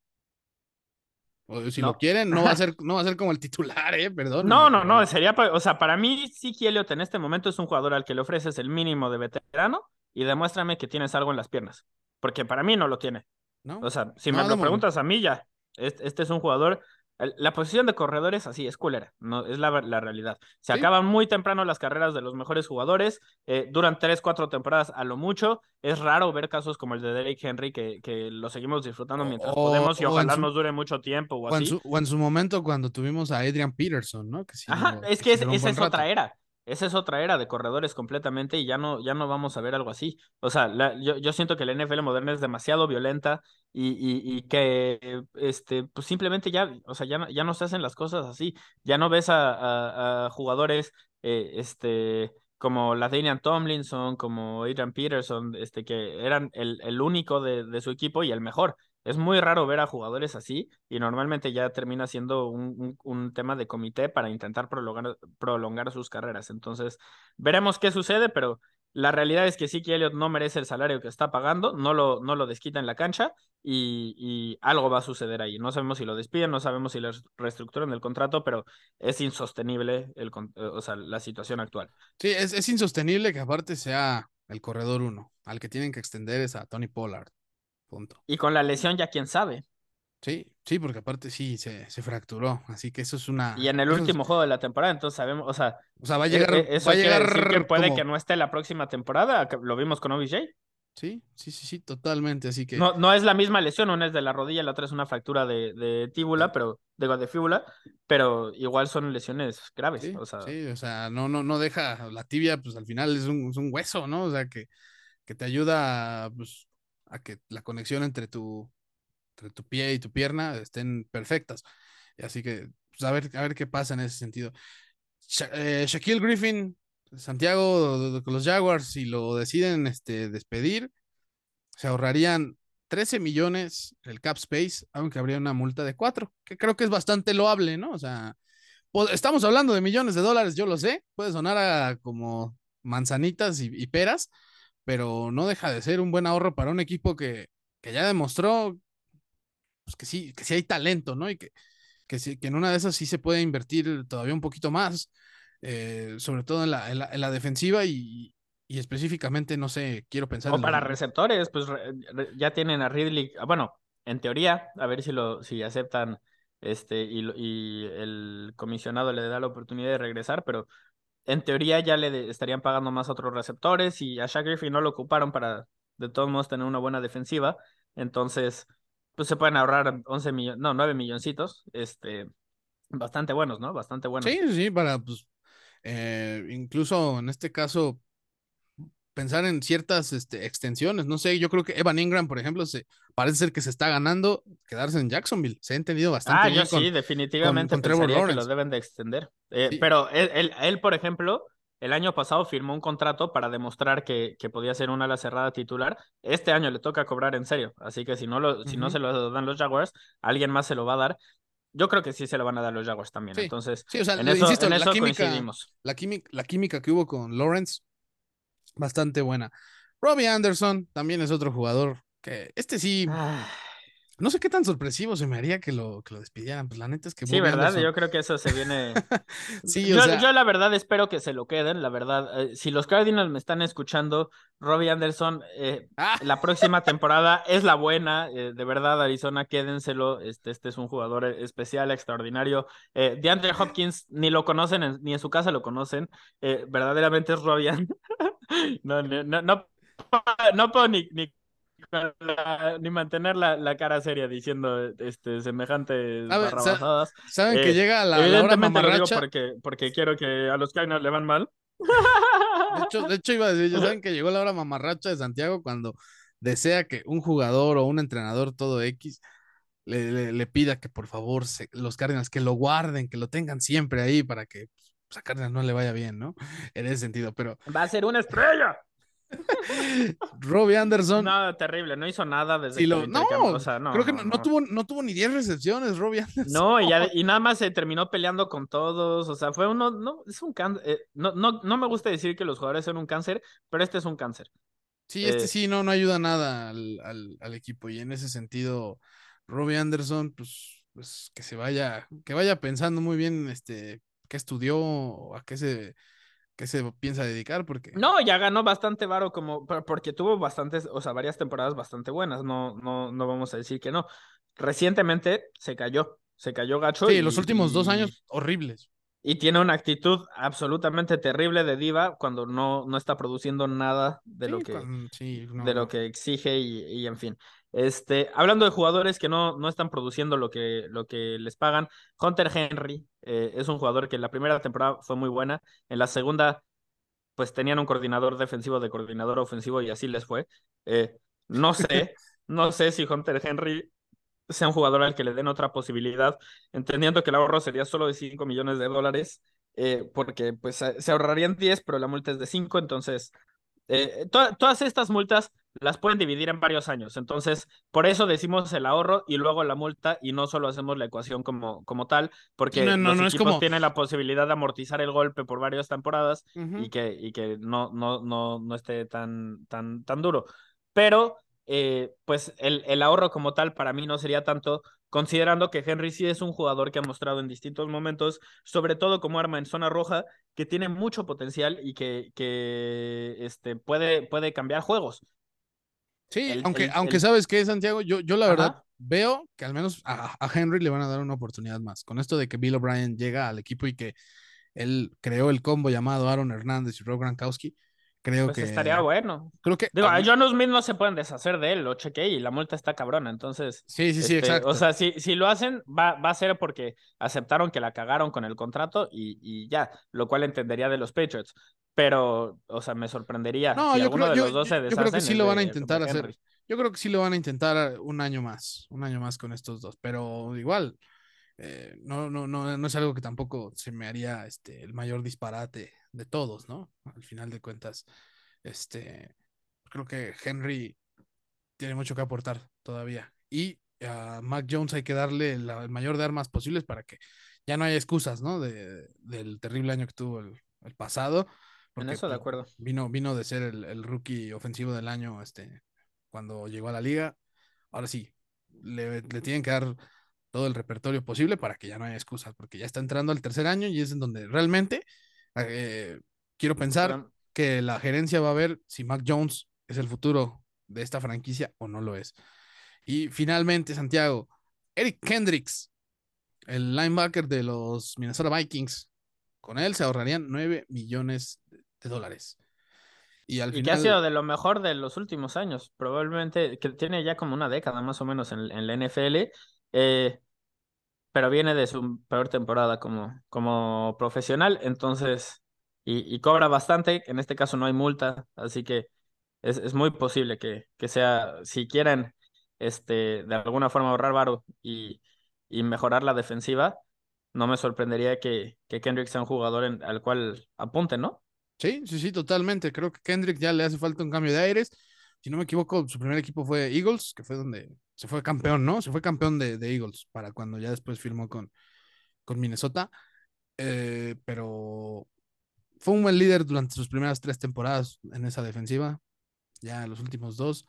O si lo quieren, no va a ser, no va a ser como el titular, eh, perdón. No, no, no, sería, o sea, para mí, sí, Elliot en este momento es un jugador al que le ofreces el mínimo de veterano y demuéstrame que tienes algo en las piernas. Porque para mí no lo tiene. ¿No? O sea, si me lo preguntas a mí ya, este es un jugador la posición de corredores así es culera, no es la, la realidad. Se acaban muy temprano las carreras de los mejores jugadores, eh, duran tres, cuatro temporadas a lo mucho. Es raro ver casos como el de Derek Henry que, que lo seguimos disfrutando mientras podemos y ojalá nos dure mucho tiempo o, así. En su, o en su momento cuando tuvimos a Adrian Peterson, ¿no? Que Ajá, es que, esa es otra era esa es otra era de corredores completamente y ya no, ya no vamos a ver algo así. O sea, yo, yo, siento que la NFL moderna es demasiado violenta y, y, que este, pues simplemente ya, o sea, ya, ya no se hacen las cosas así. Ya no ves a, a, jugadores eh, este, como la Daniel Tomlinson, como Adrian Peterson, este, que eran el, el único de, de su equipo y el mejor. Es muy raro ver a jugadores así y normalmente ya termina siendo un, un, tema de comité para intentar prolongar, prolongar sus carreras. Entonces, veremos qué sucede, pero la realidad es que sí que Elliot no merece el salario que está pagando, no lo, no lo desquita en la cancha y, y, algo va a suceder ahí. No sabemos si lo despiden, no sabemos si le reestructuran el contrato, pero es insostenible el, o sea, la situación actual. Sí, es, es insostenible que aparte sea el corredor uno. Al que tienen que extender es a Tony Pollard. Y con la lesión ya quién sabe. Sí, sí, porque aparte sí se, se fracturó, así que eso es una. Y en el último juego de la temporada, entonces sabemos, o sea. O sea, va a llegar. E, eso va a llegar que puede que no esté la próxima temporada, lo vimos con OBJ. Sí, sí, sí, sí, totalmente, así que. No, no es la misma lesión, una es de la rodilla, la otra es una fractura de, de tíbula, pero, de, de fíbula, pero igual son lesiones graves. Sí, o sea, sí, o sea, no, no, no deja, la tibia, pues al final es un, es un hueso, ¿no? O sea, que, que te ayuda, pues, a que la conexión entre tu, entre tu pie y tu pierna estén perfectas. Así que, pues, a, ver, qué pasa en ese sentido. Eh, Shaquille Griffin, Santiago los Jaguars, si lo deciden este, despedir, se ahorrarían 13 millones el cap space, aunque habría una multa de 4, que creo que es bastante loable, ¿no? O sea, estamos hablando de millones de dólares, yo lo sé, puede sonar a como manzanitas y peras, pero no deja de ser un buen ahorro para un equipo que, que ya demostró pues, que sí, que sí hay talento, ¿no? Y que, que, sí, que en una de esas sí se puede invertir todavía un poquito más, eh, sobre todo en la, en la, defensiva y, y, específicamente, no sé, quiero pensar. O para receptores, pues ya tienen a Ridley, ah, bueno, en teoría, a ver si lo si aceptan este y, y el comisionado le da la oportunidad de regresar, pero en teoría ya le estarían pagando más a otros receptores y a Shaq no lo ocuparon para de todos modos tener una buena defensiva. Entonces, pues se pueden ahorrar 11 millones, no, 9 milloncitos. Este, bastante buenos, ¿no? Bastante buenos. Sí, sí, para, pues, eh, incluso en este caso, pensar en ciertas este, extensiones. No sé, yo creo que Evan Ingram, por ejemplo, se, parece ser que se está ganando quedarse en Jacksonville. Se ha entendido bastante ah, bien. yo sí, definitivamente con, Trevor que lo deben de extender. Eh, pero él, él, por ejemplo, el año pasado firmó un contrato para demostrar que, que, podía ser una ala cerrada titular. Este año le toca cobrar en serio. Así que si no, lo, si no se lo dan los Jaguars, alguien más se lo va a dar. Yo creo que sí se lo van a dar los Jaguars también. Entonces, sí, o sea, en eso, insisto, en eso química. La química, la química que hubo con Lawrence bastante buena. Robbie Anderson también es otro jugador que este sí. No sé qué tan sorpresivo se me haría que lo, que lo despidieran. Pues la neta es que. Sí, ¿verdad? Yo creo que eso se viene. sí, yo, yo, la verdad espero que se lo queden. La verdad, eh, si los Cardinals me están escuchando, Robbie Anderson, eh, ah. la próxima temporada es la buena. Eh, de verdad, Arizona, quédenselo. Este, este es un jugador especial, extraordinario. DeAndre Hopkins ni lo conocen, ni en su casa lo conocen. verdaderamente es Robbie Anderson. No, no, no, no, no puedo ni, ni ni mantener la, la, cara seria diciendo este, semejantes barrabasadas. ¿Saben que eh, llega a la, hora mamarracha? porque, porque quiero que a los Cardinals le van mal. De hecho, de hecho, iba a decir, ya saben que llegó la hora mamarracha de Santiago cuando desea que un jugador o un entrenador todo X le, le, pida que por favor los Cardinals que lo guarden, que lo tengan siempre ahí para que pues, a Cardinals no le vaya bien, ¿no? En ese sentido, pero... Va a ser una estrella. Robbie Anderson. No, terrible, no hizo nada desde lo, no, creo que no, tuvo, no tuvo ni 10 recepciones, Robbie Anderson. No, y, y, nada más se terminó peleando con todos. O sea, fue uno, no, es un cáncer. Eh, no, no, no me gusta decir que los jugadores son un cáncer, pero este es un cáncer. Sí, este eh, sí, no, no ayuda nada al, al, al, equipo. Y en ese sentido, Robbie Anderson, pues, pues que se vaya, que vaya pensando muy bien este qué estudió, a qué se qué se piensa dedicar, porque... No, ya ganó bastante varo como, porque tuvo bastantes, o sea, varias temporadas bastante buenas, no, no, no vamos a decir que no. Recientemente se cayó, se cayó gacho. Sí, los últimos dos años horribles. Y tiene una actitud absolutamente terrible de diva cuando no, no está produciendo nada de lo que, de lo que exige y, y en fin. Este, hablando de jugadores que no, no están produciendo lo que, lo que les pagan, Hunter Henry eh, es un jugador que en la primera temporada fue muy buena, en la segunda pues tenían un coordinador defensivo de coordinador ofensivo y así les fue. Eh, no sé, no sé si Hunter Henry sea un jugador al que le den otra posibilidad, entendiendo que el ahorro sería solo de 5 millones de dólares, eh, porque pues se ahorrarían 10, pero la multa es de 5, entonces todas estas multas las pueden dividir en varios años. Entonces, por eso decimos el ahorro y luego la multa y no solo hacemos la ecuación como, como tal, porque los equipos tienen la posibilidad de amortizar el golpe por varias temporadas y que, y que no, no, no, no esté tan, tan, tan duro. Pero, eh, pues el, el ahorro como tal para mí no sería tanto, considerando que Henry sí es un jugador que ha mostrado en distintos momentos, sobre todo como arma en zona roja, que tiene mucho potencial y que, que este, puede, puede cambiar juegos. Sí, aunque, aunque sabes que Santiago, yo, yo la verdad veo que al menos a, Henry le van a dar una oportunidad más. Con esto de que Bill O'Brien llega al equipo y que él creó el combo llamado Aaron Hernández y Rob Gronkowski, creo pues que estaría bueno. Creo que digo, a John Smith no se pueden deshacer de él, lo chequé y la multa está cabrona, entonces. Sí, sí, sí, este, exacto. O sea, si, si lo hacen, va, va a ser porque aceptaron que la cagaron con el contrato y, y ya, lo cual entendería de los Patriots pero, o sea, me sorprendería no, si yo creo, de los dos se Yo creo que sí lo van a intentar hacer. Yo creo que sí lo van a intentar un año más, un año más con estos dos, pero igual, eh, no, no, no, no es algo que tampoco se me haría este, el mayor disparate de todos, ¿no? Al final de cuentas, este, creo que Henry tiene mucho que aportar todavía. Y a Mac Jones hay que darle el mayor de armas posibles para que ya no haya excusas, ¿no? De, del terrible año que tuvo el, el pasado en eso de pues, acuerdo. Vino, vino de ser el, rookie ofensivo del año este, cuando llegó a la liga. Ahora sí, le, tienen que dar todo el repertorio posible para que ya no haya excusas, porque ya está entrando al tercer año y es en donde realmente eh, quiero pensar que la gerencia va a ver si Mac Jones es el futuro de esta franquicia o no lo es. Y finalmente, Santiago, Eric Kendricks, el linebacker de los Minnesota Vikings, con él se ahorrarían 9 millones de dólares. Y, al final... que ha sido de lo mejor de los últimos años, probablemente que tiene ya como una década más o menos en, la NFL. Eh, pero viene de su peor temporada como, como profesional, entonces, y, cobra bastante, en este caso no hay multa, así que es, es muy posible que, que sea, si quieren este, de alguna forma ahorrar varo y, y mejorar la defensiva, no me sorprendería que, que Kendrick sea un jugador al cual apunte, ¿no? Sí, sí, sí, totalmente. Creo que Kendrick ya le hace falta un cambio de aires. Si no me equivoco, su primer equipo fue Eagles, que fue donde se fue campeón, ¿no? Se fue campeón de, Eagles para cuando ya después firmó con, con Minnesota. Eh, pero fue un buen líder durante sus primeras tres temporadas en esa defensiva. Ya los últimos dos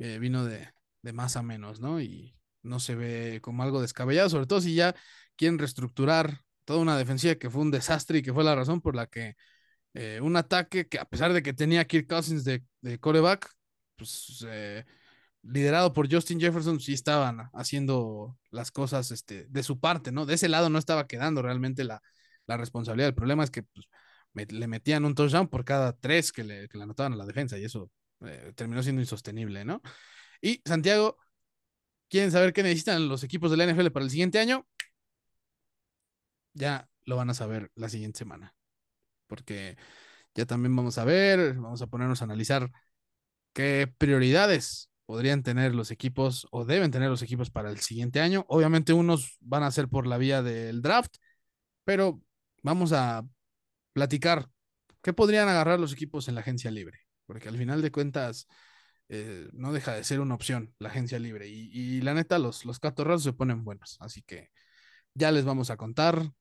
eh, vino de, de más a menos, ¿no? Y no se ve como algo descabellado, sobre todo si ya quieren reestructurar toda una defensiva que fue un desastre y que fue la razón por la que eh, un ataque que a pesar de que tenía Kirk Cousins de, de coreback, pues liderado por Justin Jefferson, sí estaban haciendo las cosas este, de su parte, ¿no? De ese lado no estaba quedando realmente la, la responsabilidad. El problema es que pues, le metían un touchdown por cada tres que le, que le anotaban a la defensa y eso eh, terminó siendo insostenible, ¿no? Y Santiago, ¿quieren saber qué necesitan los equipos de la NFL para el siguiente año? Ya lo van a saber la siguiente semana, porque ya también vamos a ver, vamos a ponernos a analizar qué prioridades podrían tener los equipos o deben tener los equipos para el siguiente año. Obviamente unos van a ser por la vía del draft, pero vamos a platicar qué podrían agarrar los equipos en la agencia libre, porque al final de cuentas eh, no deja de ser una opción la agencia libre. Y, la neta, los, los catorrazos se ponen buenos. Así que ya les vamos a contar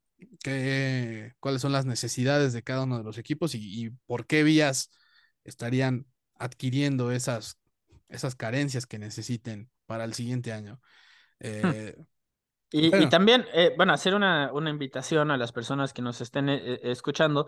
cuáles son las necesidades de cada uno de los equipos y, por qué vías estarían adquiriendo esas, esas carencias que necesiten para el siguiente año. Hmm. Eh, y, también, eh, bueno, hacer una, una, invitación a las personas que nos estén escuchando,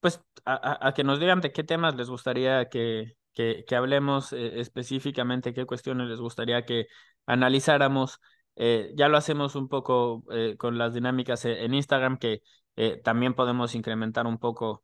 pues a, que nos digan de qué temas les gustaría que, que, hablemos eh, específicamente qué cuestiones les gustaría que analizáramos. Eh, ya lo hacemos un poco eh, con las dinámicas en Instagram, que también podemos incrementar un poco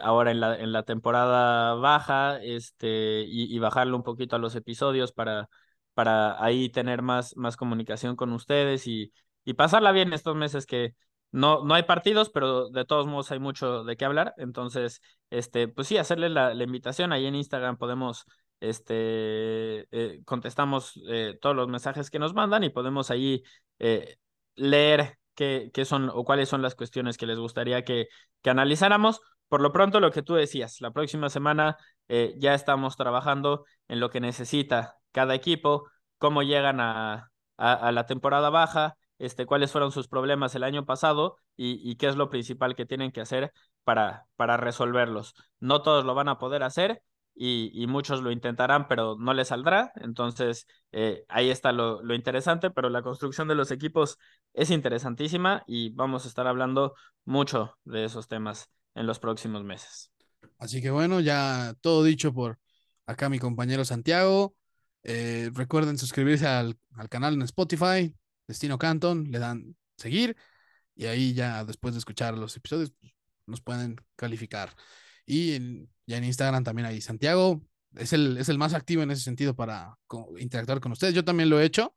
ahora en la, en la temporada baja este, y, y, bajarle un poquito a los episodios para, para ahí tener más, más comunicación con ustedes y, y pasarla bien estos meses que, no, no hay partidos, pero de todos modos hay mucho de qué hablar. Entonces, este, pues sí, hacerle la, invitación. Ahí en Instagram podemos, este, eh, contestamos eh, todos los mensajes que nos mandan y podemos ahí eh, leer qué, qué, son o cuáles son las cuestiones que les gustaría que, que analizáramos. Por lo pronto, lo que tú decías, la próxima semana ya estamos trabajando en lo que necesita cada equipo, cómo llegan a, a la temporada baja, este, cuáles fueron sus problemas el año pasado y, qué es lo principal que tienen que hacer para, para resolverlos. No todos lo van a poder hacer y, muchos lo intentarán, pero no les saldrá. Entonces, eh, ahí está lo, lo, interesante, pero la construcción de los equipos es interesantísima y vamos a estar hablando mucho de esos temas en los próximos meses. Así que bueno, ya todo dicho por acá mi compañero Santiago. Eh, recuerden suscribirse al, al canal en Spotify, Destino Canton, le dan seguir y ahí ya después de escuchar los episodios pues, nos pueden calificar. Y ya en Instagram también hay Santiago, es el, es el más activo en ese sentido para interactuar con ustedes. Yo también lo he hecho,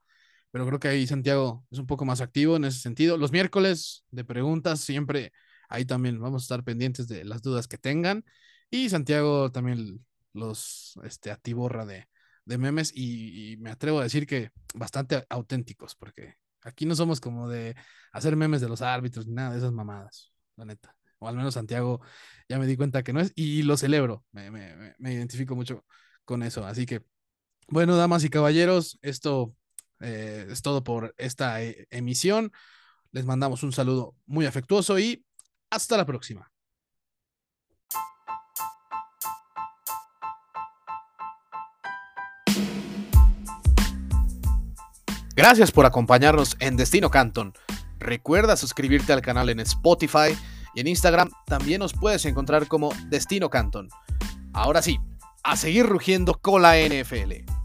pero creo que ahí Santiago es un poco más activo en ese sentido. Los miércoles de preguntas siempre ahí también vamos a estar pendientes de las dudas que tengan. Y Santiago también los este, atiborra de, de memes y, me atrevo a decir que bastante auténticos, porque aquí no somos como de hacer memes de los árbitros ni nada de esas mamadas, la neta. O al menos Santiago ya me di cuenta que no es y lo celebro, me, me, me identifico mucho con eso. Así que, bueno, damas y caballeros, esto eh, es todo por esta eh, emisión. Les mandamos un saludo muy afectuoso y hasta la próxima. Gracias por acompañarnos en Destino Canton. Recuerda suscribirte al canal en Spotify y en Instagram también nos puedes encontrar como Destino Canton. Ahora sí, a seguir rugiendo con la NFL.